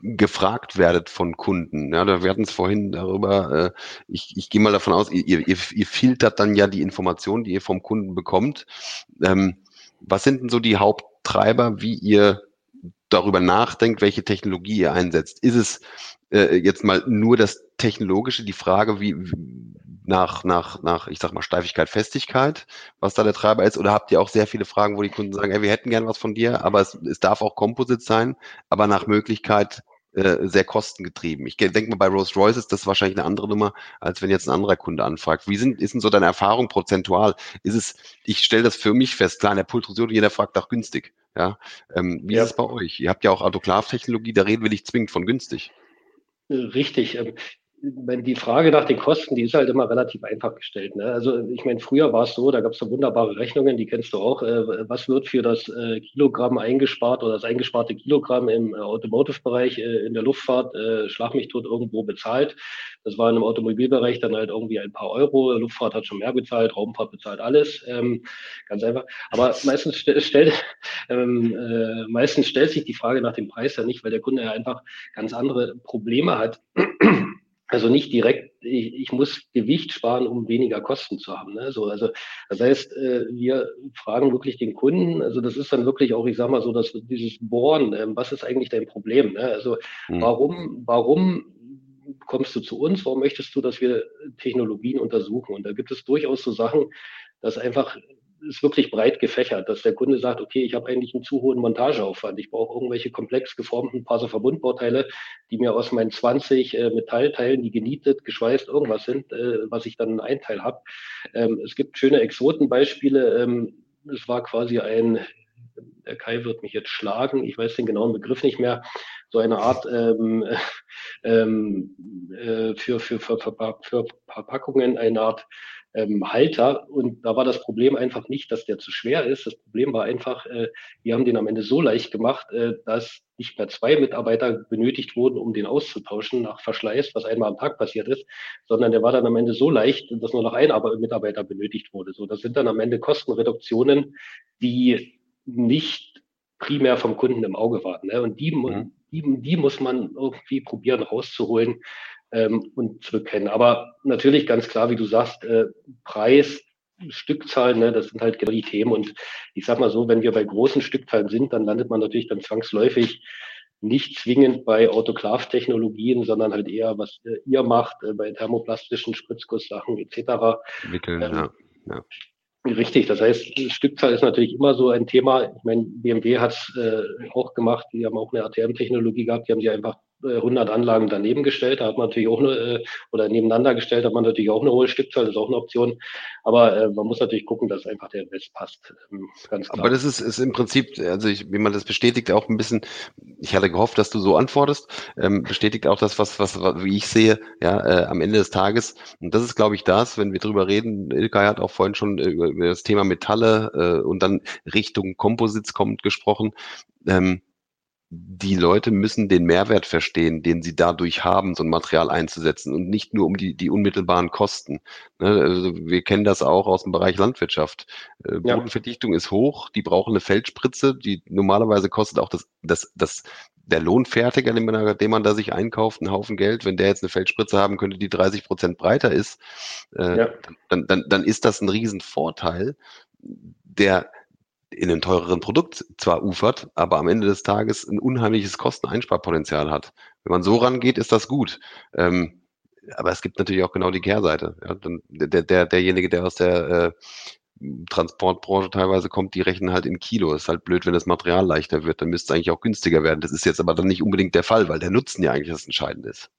gefragt werdet von Kunden. Ja, da werden es vorhin darüber, äh, ich, ich gehe mal davon aus, ihr, ihr, ihr filtert dann ja die Informationen, die ihr vom Kunden bekommt. Ähm, was sind denn so die Haupttreiber, wie ihr darüber nachdenkt, welche Technologie ihr einsetzt? Ist es äh, jetzt mal nur das Technologische, die Frage, wie, nach, nach, nach, ich sag mal, Steifigkeit, Festigkeit, was da der Treiber ist? Oder habt ihr auch sehr viele Fragen, wo die Kunden sagen, ey, wir hätten gern was von dir, aber es, es darf auch Composite sein, aber nach Möglichkeit äh, sehr kostengetrieben. Ich denke mal, bei Rolls Royce ist das wahrscheinlich eine andere Nummer, als wenn jetzt ein anderer Kunde anfragt. Wie sind, ist denn so deine Erfahrung prozentual? Ist es, ich stelle das für mich fest, klar, in der Pultrusion, jeder fragt auch günstig. Ja, ähm, wie ja. ist es bei euch? Ihr habt ja auch Autoklav-Technologie, da reden wir nicht zwingend von günstig. Richtig. Ähm, die Frage nach den Kosten, die ist halt immer relativ einfach gestellt. Ne? Also ich meine, früher war es so, da gab es so wunderbare Rechnungen, die kennst du auch. Äh, was wird für das äh, Kilogramm eingespart oder das eingesparte Kilogramm im äh, Automotive-Bereich äh, in der Luftfahrt, äh, schlag mich tot, irgendwo bezahlt. Das war in im Automobilbereich dann halt irgendwie ein paar Euro. Luftfahrt hat schon mehr bezahlt, Raumfahrt bezahlt alles. Ähm, ganz einfach. Aber meistens, st stellt, ähm, äh, meistens stellt sich die Frage nach dem Preis ja nicht, weil der Kunde ja einfach ganz andere Probleme hat. Also nicht direkt, ich, ich muss Gewicht sparen, um weniger Kosten zu haben. Ne? So, also das heißt, äh, wir fragen wirklich den Kunden, also das ist dann wirklich auch, ich sag mal so, dass dieses Bohren, äh, was ist eigentlich dein Problem? Ne? Also mhm. warum, warum kommst du zu uns? Warum möchtest du, dass wir Technologien untersuchen? Und da gibt es durchaus so Sachen, dass einfach ist wirklich breit gefächert, dass der Kunde sagt, okay, ich habe eigentlich einen zu hohen Montageaufwand. Ich brauche irgendwelche komplex geformten Parser-Verbundbauteile, die mir aus meinen 20 äh, Metallteilen, die genietet, geschweißt, irgendwas sind, äh, was ich dann ein Teil habe. Ähm, es gibt schöne Exotenbeispiele. Ähm, es war quasi ein, der Kai wird mich jetzt schlagen, ich weiß den genauen Begriff nicht mehr, so eine Art ähm, ähm, äh, für, für, für, für Verpackungen, eine Art ähm, Halter. Und da war das Problem einfach nicht, dass der zu schwer ist. Das Problem war einfach, äh, wir haben den am Ende so leicht gemacht, äh, dass nicht mehr zwei Mitarbeiter benötigt wurden, um den auszutauschen nach Verschleiß, was einmal am Tag passiert ist, sondern der war dann am Ende so leicht, dass nur noch ein Mitarbeiter benötigt wurde. So, das sind dann am Ende Kostenreduktionen, die nicht primär vom Kunden im Auge waren. Ne? Und die, mhm. die, die muss man irgendwie probieren rauszuholen, ähm, und zurückkennen. Aber natürlich ganz klar, wie du sagst, äh, Preis, Stückzahlen, ne, das sind halt genau die Themen. Und ich sag mal so, wenn wir bei großen Stückzahlen sind, dann landet man natürlich dann zwangsläufig nicht zwingend bei Autoklav-Technologien, sondern halt eher, was äh, ihr macht, äh, bei thermoplastischen Spritzgusssachen etc. Wickeln, ähm, ja. ja. Richtig, das heißt, Stückzahl ist natürlich immer so ein Thema. Ich meine, BMW hat es äh, auch gemacht, die haben auch eine ATM-Technologie gehabt, die haben sie einfach 100 Anlagen daneben gestellt, da hat man natürlich auch eine, äh, oder nebeneinander gestellt, hat man natürlich auch eine hohe Stückzahl, das ist auch eine Option. Aber äh, man muss natürlich gucken, dass einfach der Invest passt. Ähm, ganz klar. Aber das ist, ist im Prinzip, also ich, wie man das bestätigt, auch ein bisschen, ich hatte gehofft, dass du so antwortest, ähm, bestätigt auch das, was, was, wie ich sehe, ja, äh, am Ende des Tages. Und das ist, glaube ich, das, wenn wir drüber reden, Ilkay hat auch vorhin schon über, über das Thema Metalle äh, und dann Richtung Composites kommt gesprochen. Ähm, die Leute müssen den Mehrwert verstehen, den sie dadurch haben, so ein Material einzusetzen und nicht nur um die, die unmittelbaren Kosten. Ne, also wir kennen das auch aus dem Bereich Landwirtschaft. Äh, Bodenverdichtung ja. ist hoch, die brauchen eine Feldspritze, die normalerweise kostet auch das, das, das, der Lohnfertiger, den man, den man da sich einkauft, einen Haufen Geld. Wenn der jetzt eine Feldspritze haben könnte, die 30 Prozent breiter ist, äh, ja. dann, dann, dann ist das ein Riesenvorteil, der in einem teureren Produkt zwar ufert, aber am Ende des Tages ein unheimliches Kosteneinsparpotenzial hat. Wenn man so rangeht, ist das gut. Ähm, aber es gibt natürlich auch genau die Kehrseite. Ja, dann der, der, derjenige, der aus der äh, Transportbranche teilweise kommt, die rechnen halt in Kilo. Ist halt blöd, wenn das Material leichter wird, dann müsste es eigentlich auch günstiger werden. Das ist jetzt aber dann nicht unbedingt der Fall, weil der Nutzen ja eigentlich das Entscheidende ist.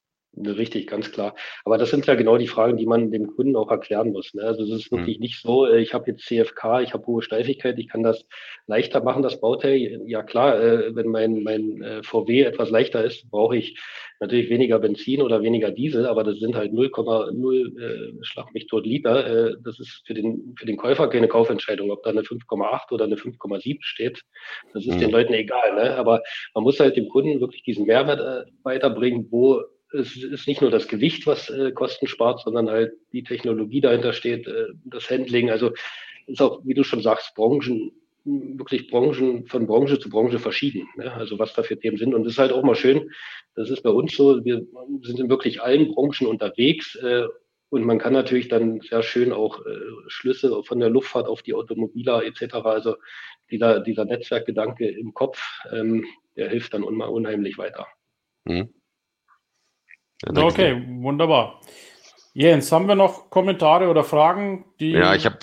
Richtig, ganz klar. Aber das sind ja genau die Fragen, die man dem Kunden auch erklären muss. Ne? Also es ist mhm. wirklich mhm. nicht so, äh, ich habe jetzt CFK, ich habe hohe Steifigkeit, ich kann das leichter machen, das Bauteil. Ja klar, äh, wenn mein, mein äh, VW etwas leichter ist, brauche ich natürlich weniger Benzin oder weniger Diesel, aber das sind halt 0,0 äh, Schlag mich tot Liter. Äh, das ist für den, für den Käufer keine Kaufentscheidung, ob da eine 5,8 oder eine 5,7 steht. Das ist mhm. den Leuten egal. Ne? Aber man muss halt dem Kunden wirklich diesen Mehrwert äh, weiterbringen, wo es ist nicht nur das Gewicht, was äh, Kosten spart, sondern halt die Technologie dahinter steht, äh, das Handling. Also ist auch, wie du schon sagst, Branchen, wirklich Branchen von Branche zu Branche verschieden. Ne? Also was da für Themen sind. Und das ist halt auch mal schön. Das ist bei uns so. Wir sind in wirklich allen Branchen unterwegs. Äh, und man kann natürlich dann sehr schön auch äh, Schlüsse von der Luftfahrt auf die Automobiler etc. Also dieser, dieser Netzwerkgedanke im Kopf, ähm, der hilft dann unheimlich weiter. Mhm. Okay, wunderbar. Jens, haben wir noch Kommentare oder Fragen, die, ja, ich hab,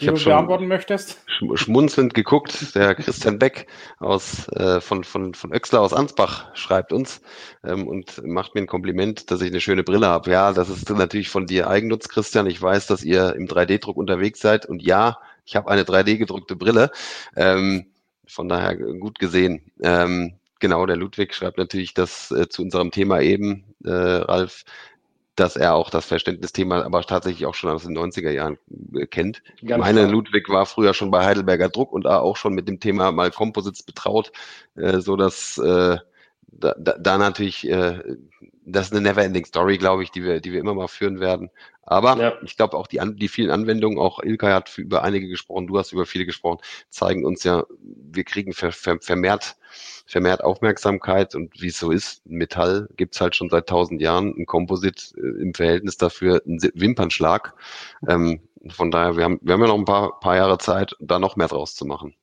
die ich du beantworten möchtest? Schmunzelnd geguckt. Der Christian Beck aus, äh, von, von, von Öxler aus Ansbach schreibt uns ähm, und macht mir ein Kompliment, dass ich eine schöne Brille habe. Ja, das ist natürlich von dir Eigennutz, Christian. Ich weiß, dass ihr im 3D-Druck unterwegs seid und ja, ich habe eine 3D-gedruckte Brille. Ähm, von daher gut gesehen. Ähm, genau, der Ludwig schreibt natürlich das äh, zu unserem Thema eben, äh, Ralf, dass er auch das Verständnisthema aber tatsächlich auch schon aus den 90er Jahren äh, kennt. Ganz Meine klar. Ludwig war früher schon bei Heidelberger Druck und auch schon mit dem Thema mal Composites betraut, äh, so dass äh, da, da, da natürlich, äh, das ist eine never-ending Story, glaube ich, die wir, die wir immer mal führen werden. Aber ja. ich glaube auch die, die vielen Anwendungen, auch Ilkay hat über einige gesprochen, du hast über viele gesprochen, zeigen uns ja, wir kriegen ver, ver, vermehrt, vermehrt Aufmerksamkeit und wie es so ist, Metall gibt's halt schon seit tausend Jahren, ein Komposit äh, im Verhältnis dafür ein Wimpernschlag. Ähm, von daher, wir haben, wir haben ja noch ein paar, paar Jahre Zeit, da noch mehr draus zu machen.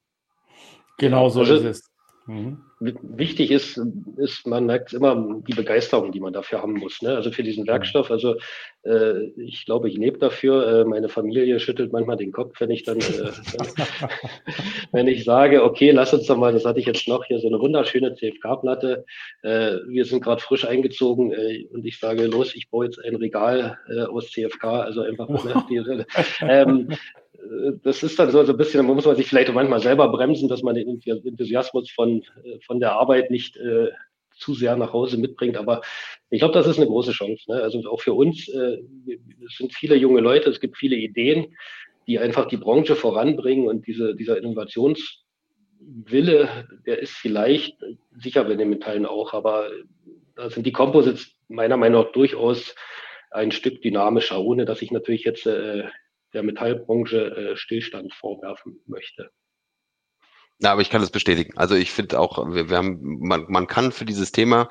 Genau so also, ist es. Mhm. Wichtig ist, ist, man merkt immer die Begeisterung, die man dafür haben muss. Ne? Also für diesen. Werkstoff. Also äh, ich glaube, ich lebe dafür. Äh, meine Familie schüttelt manchmal den Kopf, wenn ich dann, äh, wenn ich sage, okay, lass uns doch mal, das hatte ich jetzt noch hier so eine wunderschöne CFK-Platte. Äh, wir sind gerade frisch eingezogen äh, und ich sage, los, ich baue jetzt ein Regal äh, aus CFK, also einfach. Ne, die, ähm, das ist dann so, so ein bisschen, da muss man sich vielleicht manchmal selber bremsen, dass man den Enthusiasmus von, äh, von der Arbeit nicht äh, zu sehr nach Hause mitbringt. Aber ich glaube, das ist eine große Chance. Ne? Also auch für uns, äh, es sind viele junge Leute, es gibt viele Ideen, die einfach die Branche voranbringen und diese, dieser Innovationswille, der ist vielleicht, sicher bei den Metallen auch, aber da sind die Composites meiner Meinung nach durchaus ein Stück dynamischer, ohne dass ich natürlich jetzt äh, der Metallbranche äh, Stillstand vorwerfen möchte. Ja, aber ich kann das bestätigen. Also ich finde auch, wir, wir haben, man, man kann für dieses Thema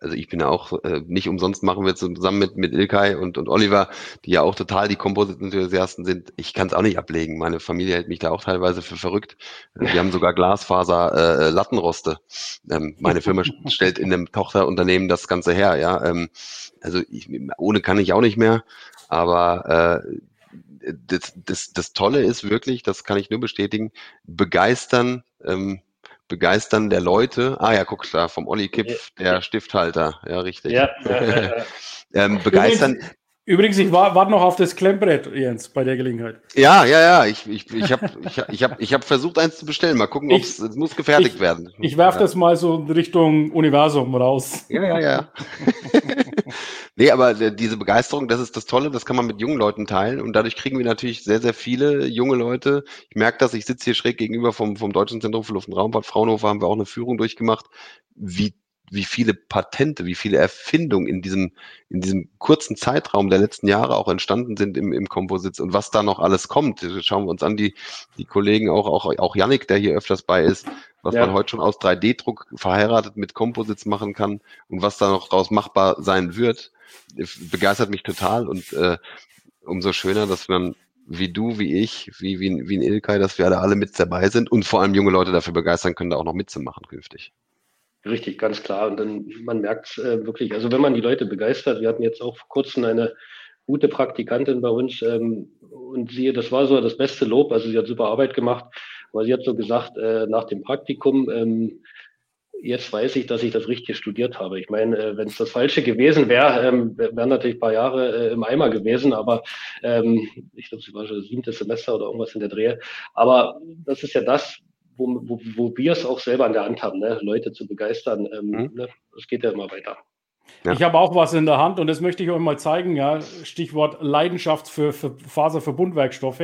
also ich bin ja auch äh, nicht umsonst machen wir zusammen mit mit Ilkay und und Oliver, die ja auch total die Composite-Enthusiasten sind. Ich kann es auch nicht ablegen. Meine Familie hält mich da auch teilweise für verrückt. Äh, wir haben sogar Glasfaser äh, Lattenroste. Ähm, meine Firma stellt in einem Tochterunternehmen das Ganze her. Ja, ähm, also ich, ohne kann ich auch nicht mehr. Aber äh, das, das, das Tolle ist wirklich, das kann ich nur bestätigen, begeistern, ähm, begeistern der Leute. Ah ja, guck da, vom Olli Kipf, der Stifthalter. Ja, richtig. Ja, ja, ja, ähm, begeistern. Übrigens, ich warte noch auf das Klemmbrett, Jens, bei der Gelegenheit. Ja, ja, ja. Ich, ich, ich habe ich, ich hab, ich hab versucht, eins zu bestellen. Mal gucken, ob es muss gefertigt ich, werden. Ich werfe ja. das mal so in Richtung Universum raus. Ja, ja, ja. nee, aber diese Begeisterung, das ist das Tolle, das kann man mit jungen Leuten teilen. Und dadurch kriegen wir natürlich sehr, sehr viele junge Leute. Ich merke das, ich sitze hier schräg gegenüber vom, vom Deutschen Zentrum für Luft- und Raumfahrt. Fraunhofer haben wir auch eine Führung durchgemacht, wie wie viele Patente, wie viele Erfindungen in diesem, in diesem kurzen Zeitraum der letzten Jahre auch entstanden sind im, im Kompositz und was da noch alles kommt. Schauen wir uns an, die, die Kollegen, auch, auch, auch Yannick, der hier öfters bei ist, was ja. man heute schon aus 3D-Druck verheiratet mit Kompositz machen kann und was da noch draus machbar sein wird, begeistert mich total und äh, umso schöner, dass man wie du, wie ich, wie, wie, wie ein Ilkay, dass wir alle mit dabei sind und vor allem junge Leute dafür begeistern können, da auch noch mitzumachen künftig. Richtig, ganz klar. Und dann, man merkt äh, wirklich, also wenn man die Leute begeistert, wir hatten jetzt auch vor kurzem eine gute Praktikantin bei uns ähm, und sie, das war so das beste Lob, also sie hat super Arbeit gemacht, weil sie hat so gesagt, äh, nach dem Praktikum, ähm, jetzt weiß ich, dass ich das Richtige studiert habe. Ich meine, äh, wenn es das Falsche gewesen wäre, ähm, wären natürlich ein paar Jahre äh, im Eimer gewesen, aber ähm, ich glaube, sie war schon das siebte Semester oder irgendwas in der Drehe. Aber das ist ja das, wo, wo, wo wir es auch selber an der Hand haben, ne? Leute zu begeistern. Ähm, mhm. ne? Das geht ja immer weiter. Ja. Ich habe auch was in der Hand und das möchte ich euch mal zeigen. Ja, Stichwort Leidenschaft für, für Faserverbundwerkstoffe.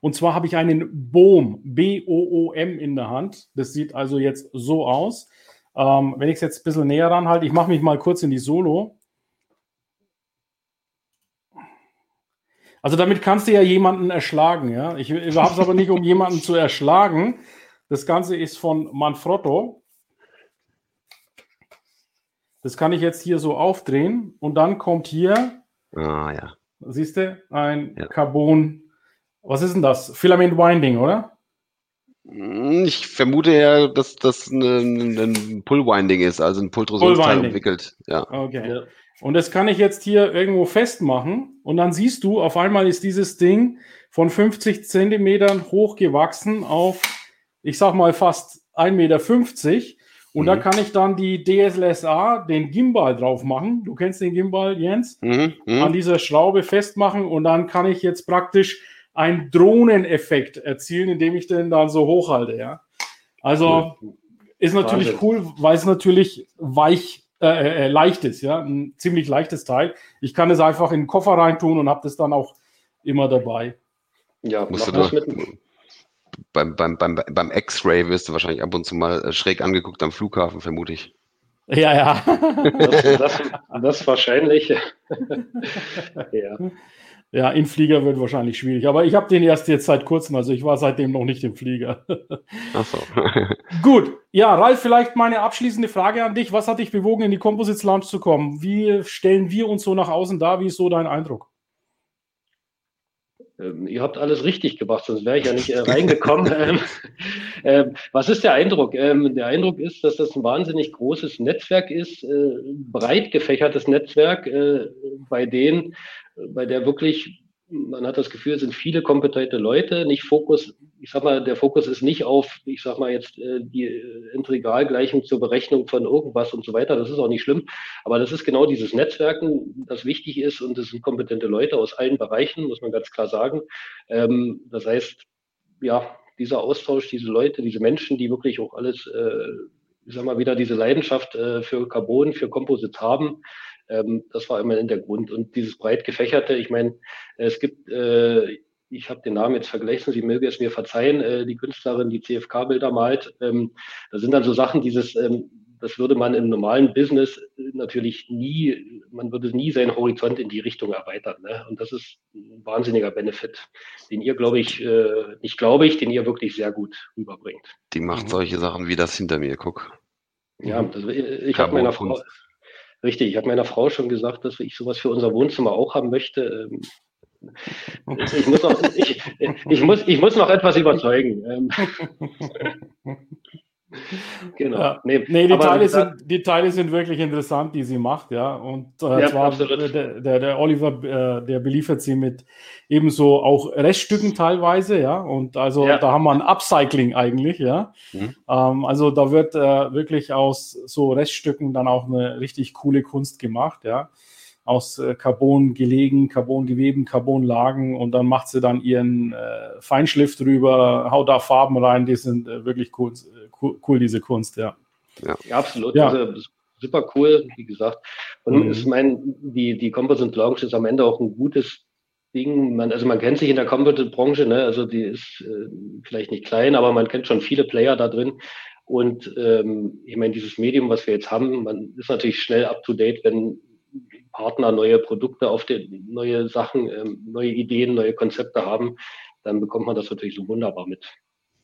Und zwar habe ich einen Boom, B-O-O-M in der Hand. Das sieht also jetzt so aus. Ähm, wenn ich es jetzt ein bisschen näher ranhalte, ich mache mich mal kurz in die Solo. Also damit kannst du ja jemanden erschlagen. Ja, ich, ich habe es aber nicht, um jemanden zu erschlagen, das Ganze ist von Manfrotto. Das kann ich jetzt hier so aufdrehen und dann kommt hier, ah, ja. siehst du, ein ja. Carbon. Was ist denn das? Filament Winding, oder? Hm, ich vermute ja, dass das ein, ein Pull-Winding ist, also ein Pultrosionsteil Pull entwickelt. Ja. Okay. Ja. Und das kann ich jetzt hier irgendwo festmachen und dann siehst du, auf einmal ist dieses Ding von 50 Zentimetern hochgewachsen auf ich sag mal fast 1,50 Meter. Und mhm. da kann ich dann die DSLSA, den Gimbal drauf machen. Du kennst den Gimbal, Jens? Mhm. Mhm. An dieser Schraube festmachen und dann kann ich jetzt praktisch einen Drohneneffekt erzielen, indem ich den dann so hochhalte. Ja? Also cool. ist natürlich Wahnsinn. cool, weil es natürlich weich, äh, äh, leicht ist. Ja? Ein ziemlich leichtes Teil. Ich kann es einfach in den Koffer reintun und habe das dann auch immer dabei. Ja, musst du das mit, beim, beim, beim, beim X-Ray wirst du wahrscheinlich ab und zu mal äh, schräg angeguckt am Flughafen, vermute ich. Ja, ja. Das, das, das wahrscheinlich. ja. Ja, in Flieger wird wahrscheinlich schwierig. Aber ich habe den erst jetzt seit kurzem, also ich war seitdem noch nicht im Flieger. Ach so. Gut. Ja, Ralf, vielleicht meine abschließende Frage an dich. Was hat dich bewogen, in die Composites Lounge zu kommen? Wie stellen wir uns so nach außen dar? Wie ist so dein Eindruck? Ähm, ihr habt alles richtig gemacht, sonst wäre ich ja nicht äh, reingekommen. ähm, äh, was ist der Eindruck? Ähm, der Eindruck ist, dass das ein wahnsinnig großes Netzwerk ist, äh, breit gefächertes Netzwerk, äh, bei denen, bei der wirklich, man hat das Gefühl, es sind viele kompetente Leute, nicht Fokus ich sag mal, der Fokus ist nicht auf, ich sag mal jetzt, äh, die Integralgleichung zur Berechnung von irgendwas und so weiter. Das ist auch nicht schlimm. Aber das ist genau dieses Netzwerken, das wichtig ist. Und das sind kompetente Leute aus allen Bereichen, muss man ganz klar sagen. Ähm, das heißt, ja, dieser Austausch, diese Leute, diese Menschen, die wirklich auch alles, äh, ich sag mal, wieder diese Leidenschaft äh, für Carbon, für Composite haben, ähm, das war immer der Grund. Und dieses breit gefächerte, ich meine, es gibt, äh, ich habe den Namen jetzt verglichen, Sie möge es mir verzeihen, äh, die Künstlerin, die CFK-Bilder malt. Ähm, da sind dann so Sachen, dieses, ähm, das würde man im normalen Business natürlich nie, man würde nie seinen Horizont in die Richtung erweitern. Ne? Und das ist ein wahnsinniger Benefit, den ihr, glaube ich, äh, nicht glaube ich, den ihr wirklich sehr gut rüberbringt. Die macht mhm. solche Sachen wie das hinter mir, guck. Ja, das, ich habe meiner Frau, Richtig, ich habe meiner Frau schon gesagt, dass ich sowas für unser Wohnzimmer auch haben möchte. Ich muss noch, ich, ich, muss, ich muss noch etwas überzeugen. Ähm. genau. Ja. Nee, nee die, Teile sind, die Teile sind wirklich interessant, die sie macht, ja. Und äh, ja, zwar der, der, der, Oliver, äh, der beliefert sie mit ebenso auch Reststücken teilweise, ja. Und also ja. da haben wir ein Upcycling eigentlich, ja. Mhm. Ähm, also da wird äh, wirklich aus so Reststücken dann auch eine richtig coole Kunst gemacht, ja aus äh, Carbon gelegen, Carbongeweben, Carbonlagen und dann macht sie dann ihren äh, Feinschliff drüber, haut da Farben rein, die sind äh, wirklich cool, cool, cool, diese Kunst, ja. Ja, ja absolut. Ja. Also, super cool, wie gesagt. Und mhm. ich meine, die, die Composite Lounge ist am Ende auch ein gutes Ding. Man, also man kennt sich in der Composite-Branche, ne? also die ist äh, vielleicht nicht klein, aber man kennt schon viele Player da drin. Und ähm, ich meine, dieses Medium, was wir jetzt haben, man ist natürlich schnell up to date, wenn Partner neue Produkte auf den, neue Sachen, ähm, neue Ideen, neue Konzepte haben, dann bekommt man das natürlich so wunderbar mit.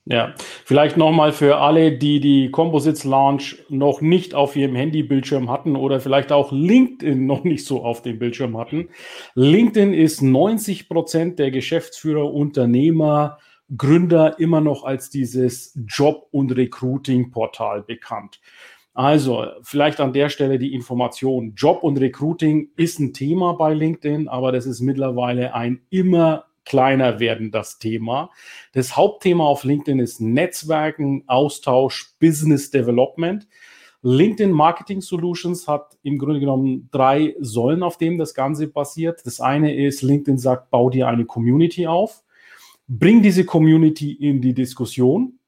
Ja, vielleicht nochmal für alle, die die Composites Launch noch nicht auf ihrem Handybildschirm hatten oder vielleicht auch LinkedIn noch nicht so auf dem Bildschirm hatten. LinkedIn ist 90 Prozent der Geschäftsführer, Unternehmer, Gründer immer noch als dieses Job- und Recruiting-Portal bekannt. Also, vielleicht an der Stelle die Information. Job und Recruiting ist ein Thema bei LinkedIn, aber das ist mittlerweile ein immer kleiner werdendes Thema. Das Hauptthema auf LinkedIn ist Netzwerken, Austausch, Business Development. LinkedIn Marketing Solutions hat im Grunde genommen drei Säulen, auf denen das Ganze basiert. Das eine ist, LinkedIn sagt, bau dir eine Community auf, bring diese Community in die Diskussion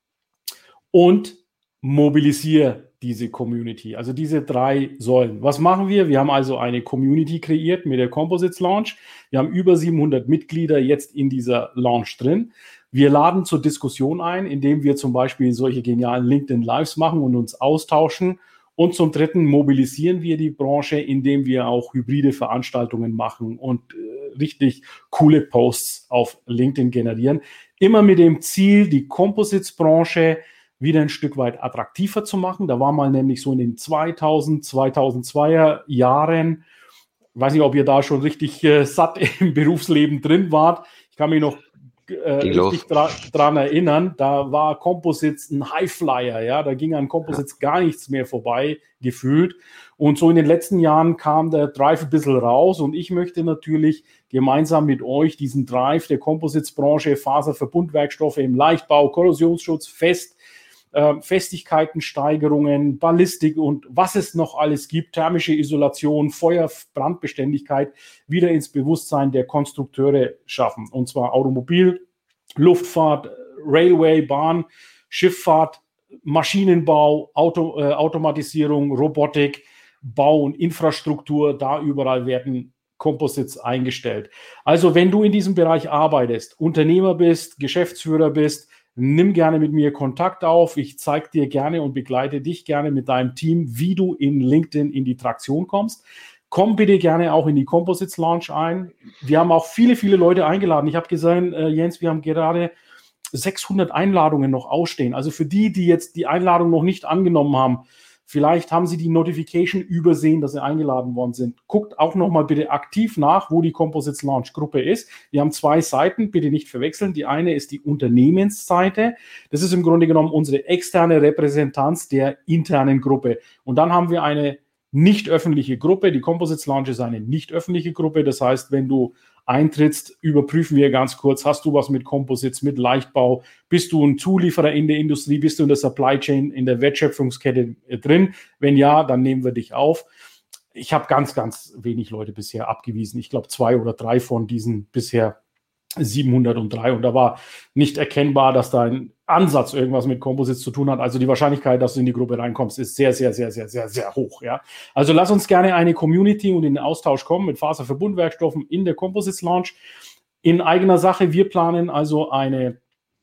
und mobilisiere diese Community. Also diese drei Säulen. Was machen wir? Wir haben also eine Community kreiert mit der Composites Launch. Wir haben über 700 Mitglieder jetzt in dieser Launch drin. Wir laden zur Diskussion ein, indem wir zum Beispiel solche genialen LinkedIn Lives machen und uns austauschen. Und zum Dritten mobilisieren wir die Branche, indem wir auch hybride Veranstaltungen machen und äh, richtig coole Posts auf LinkedIn generieren. Immer mit dem Ziel, die Composites-Branche wieder ein Stück weit attraktiver zu machen. Da war mal nämlich so in den 2000, 2002er Jahren, weiß nicht, ob ihr da schon richtig äh, satt im Berufsleben drin wart. Ich kann mich noch äh, richtig dra dran erinnern, da war Composites ein Highflyer, ja, da ging an Composites gar nichts mehr vorbei, gefühlt. Und so in den letzten Jahren kam der Drive ein bisschen raus und ich möchte natürlich gemeinsam mit euch diesen Drive der Composites-Branche, Faserverbundwerkstoffe im Leichtbau, Korrosionsschutz fest äh, Festigkeitensteigerungen, Ballistik und was es noch alles gibt, thermische Isolation, Feuer, Brandbeständigkeit wieder ins Bewusstsein der Konstrukteure schaffen. Und zwar Automobil, Luftfahrt, Railway, Bahn, Schifffahrt, Maschinenbau, Auto, äh, Automatisierung, Robotik, Bau und Infrastruktur, da überall werden Composites eingestellt. Also wenn du in diesem Bereich arbeitest, Unternehmer bist, Geschäftsführer bist, Nimm gerne mit mir Kontakt auf. Ich zeige dir gerne und begleite dich gerne mit deinem Team, wie du in LinkedIn in die Traktion kommst. Komm bitte gerne auch in die Composites Launch ein. Wir haben auch viele, viele Leute eingeladen. Ich habe gesehen, äh, Jens, wir haben gerade 600 Einladungen noch ausstehen. Also für die, die jetzt die Einladung noch nicht angenommen haben, Vielleicht haben Sie die Notification übersehen, dass Sie eingeladen worden sind. Guckt auch nochmal bitte aktiv nach, wo die Composites Launch Gruppe ist. Wir haben zwei Seiten, bitte nicht verwechseln. Die eine ist die Unternehmensseite. Das ist im Grunde genommen unsere externe Repräsentanz der internen Gruppe. Und dann haben wir eine nicht öffentliche Gruppe. Die Composites Launch ist eine nicht öffentliche Gruppe. Das heißt, wenn du eintrittst, überprüfen wir ganz kurz, hast du was mit Composites, mit Leichtbau, bist du ein Zulieferer in der Industrie, bist du in der Supply Chain, in der Wertschöpfungskette äh, drin? Wenn ja, dann nehmen wir dich auf. Ich habe ganz, ganz wenig Leute bisher abgewiesen. Ich glaube, zwei oder drei von diesen bisher 703 und da war nicht erkennbar, dass da ein Ansatz irgendwas mit Composites zu tun hat. Also die Wahrscheinlichkeit, dass du in die Gruppe reinkommst, ist sehr, sehr, sehr, sehr, sehr, sehr hoch. Ja? Also lass uns gerne eine Community und in den Austausch kommen mit Faserverbundwerkstoffen in der Composites Launch. In eigener Sache, wir planen also eine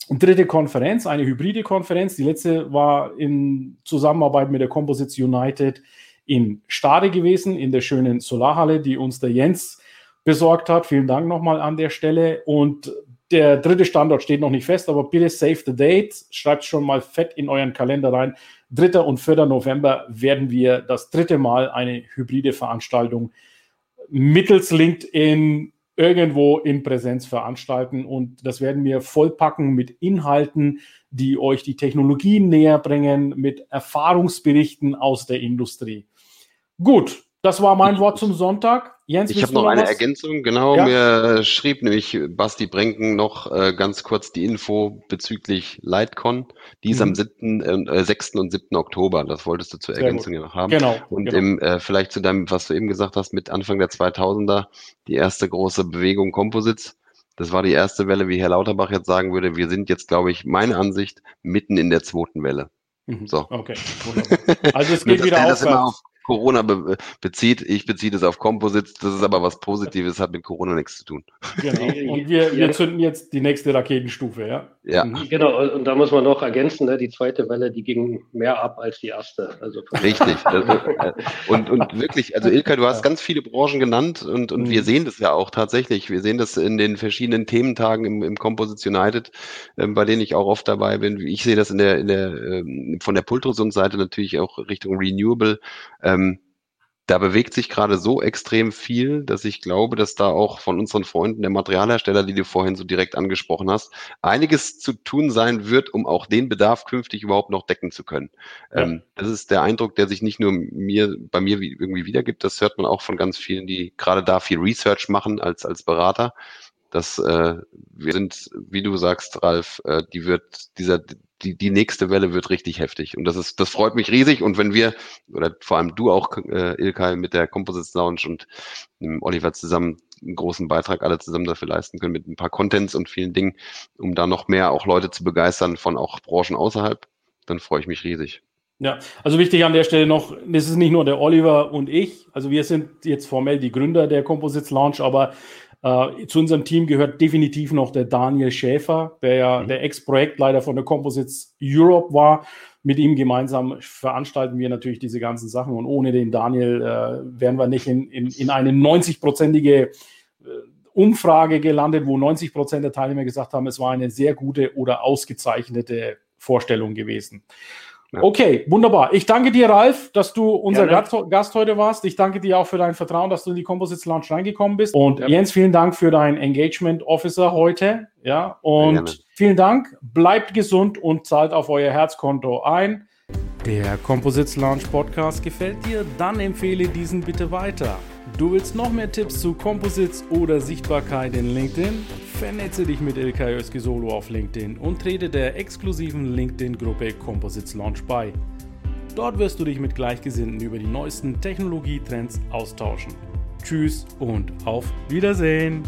dritte Konferenz, eine hybride Konferenz. Die letzte war in Zusammenarbeit mit der Composites United in Stade gewesen, in der schönen Solarhalle, die uns der Jens besorgt hat. Vielen Dank nochmal an der Stelle. Und der dritte Standort steht noch nicht fest, aber bitte save the date. Schreibt schon mal fett in euren Kalender rein. 3. und 4. November werden wir das dritte Mal eine hybride Veranstaltung mittels LinkedIn irgendwo in Präsenz veranstalten. Und das werden wir vollpacken mit Inhalten, die euch die Technologien näher bringen, mit Erfahrungsberichten aus der Industrie. Gut, das war mein Wort zum Sonntag. Jens, ich habe noch eine was? Ergänzung. Genau, ja? mir schrieb nämlich Basti Brenken noch äh, ganz kurz die Info bezüglich Lightcon. Die ist mhm. am 7., äh, 6. und 7. Oktober. Das wolltest du zur Sehr Ergänzung ja noch haben. Genau. Und genau. Im, äh, vielleicht zu deinem, was du eben gesagt hast, mit Anfang der 2000er, die erste große Bewegung Composites. Das war die erste Welle, wie Herr Lauterbach jetzt sagen würde. Wir sind jetzt, glaube ich, meine Ansicht, mitten in der zweiten Welle. Mhm. So. Okay, wunderbar. Also es geht wieder aufwärts. Corona be bezieht. Ich beziehe das auf Composites. Das ist aber was Positives, hat mit Corona nichts zu tun. Genau. Und wir, wir zünden jetzt die nächste Raketenstufe, ja? Ja. Mhm. Genau. Und da muss man noch ergänzen, ne? die zweite Welle, die ging mehr ab als die erste. Also Richtig. Äh, und, und wirklich, also Ilka, du hast ganz viele Branchen genannt und, und mhm. wir sehen das ja auch tatsächlich. Wir sehen das in den verschiedenen Thementagen im, im Composites United, ähm, bei denen ich auch oft dabei bin. Ich sehe das in der, in der, ähm, von der Pultrusungsseite natürlich auch Richtung Renewable. Ähm, da bewegt sich gerade so extrem viel, dass ich glaube, dass da auch von unseren Freunden der Materialhersteller, die du vorhin so direkt angesprochen hast, einiges zu tun sein wird, um auch den Bedarf künftig überhaupt noch decken zu können. Ja. Ähm, das ist der Eindruck, der sich nicht nur mir, bei mir irgendwie wiedergibt, das hört man auch von ganz vielen, die gerade da viel Research machen als, als Berater. dass äh, wir sind, wie du sagst, Ralf, äh, die wird dieser die, die nächste Welle wird richtig heftig. Und das ist, das freut mich riesig. Und wenn wir, oder vor allem du auch, äh, Ilkay, mit der Composites Lounge und ähm, Oliver zusammen einen großen Beitrag alle zusammen dafür leisten können mit ein paar Contents und vielen Dingen, um da noch mehr auch Leute zu begeistern von auch Branchen außerhalb, dann freue ich mich riesig. Ja, also wichtig an der Stelle noch, das ist nicht nur der Oliver und ich, also wir sind jetzt formell die Gründer der Composites Launch, aber äh, zu unserem Team gehört definitiv noch der Daniel Schäfer, der ja mhm. der Ex-Projektleiter von der Composites Europe war. Mit ihm gemeinsam veranstalten wir natürlich diese ganzen Sachen und ohne den Daniel äh, wären wir nicht in, in, in eine 90-prozentige äh, Umfrage gelandet, wo 90 Prozent der Teilnehmer gesagt haben, es war eine sehr gute oder ausgezeichnete Vorstellung gewesen. Ja. Okay, wunderbar. Ich danke dir, Ralf, dass du unser Gast, Gast, heute warst. Ich danke dir auch für dein Vertrauen, dass du in die Composites Lounge reingekommen bist. Und ja. Jens, vielen Dank für dein Engagement Officer heute. Ja, und vielen Dank. Bleibt gesund und zahlt auf euer Herzkonto ein. Der Composites Lounge Podcast gefällt dir? Dann empfehle diesen bitte weiter. Du willst noch mehr Tipps zu Composites oder Sichtbarkeit in LinkedIn? Vernetze dich mit Ilkay Özki auf LinkedIn und trete der exklusiven LinkedIn-Gruppe Composites Launch bei. Dort wirst du dich mit Gleichgesinnten über die neuesten Technologietrends austauschen. Tschüss und auf Wiedersehen!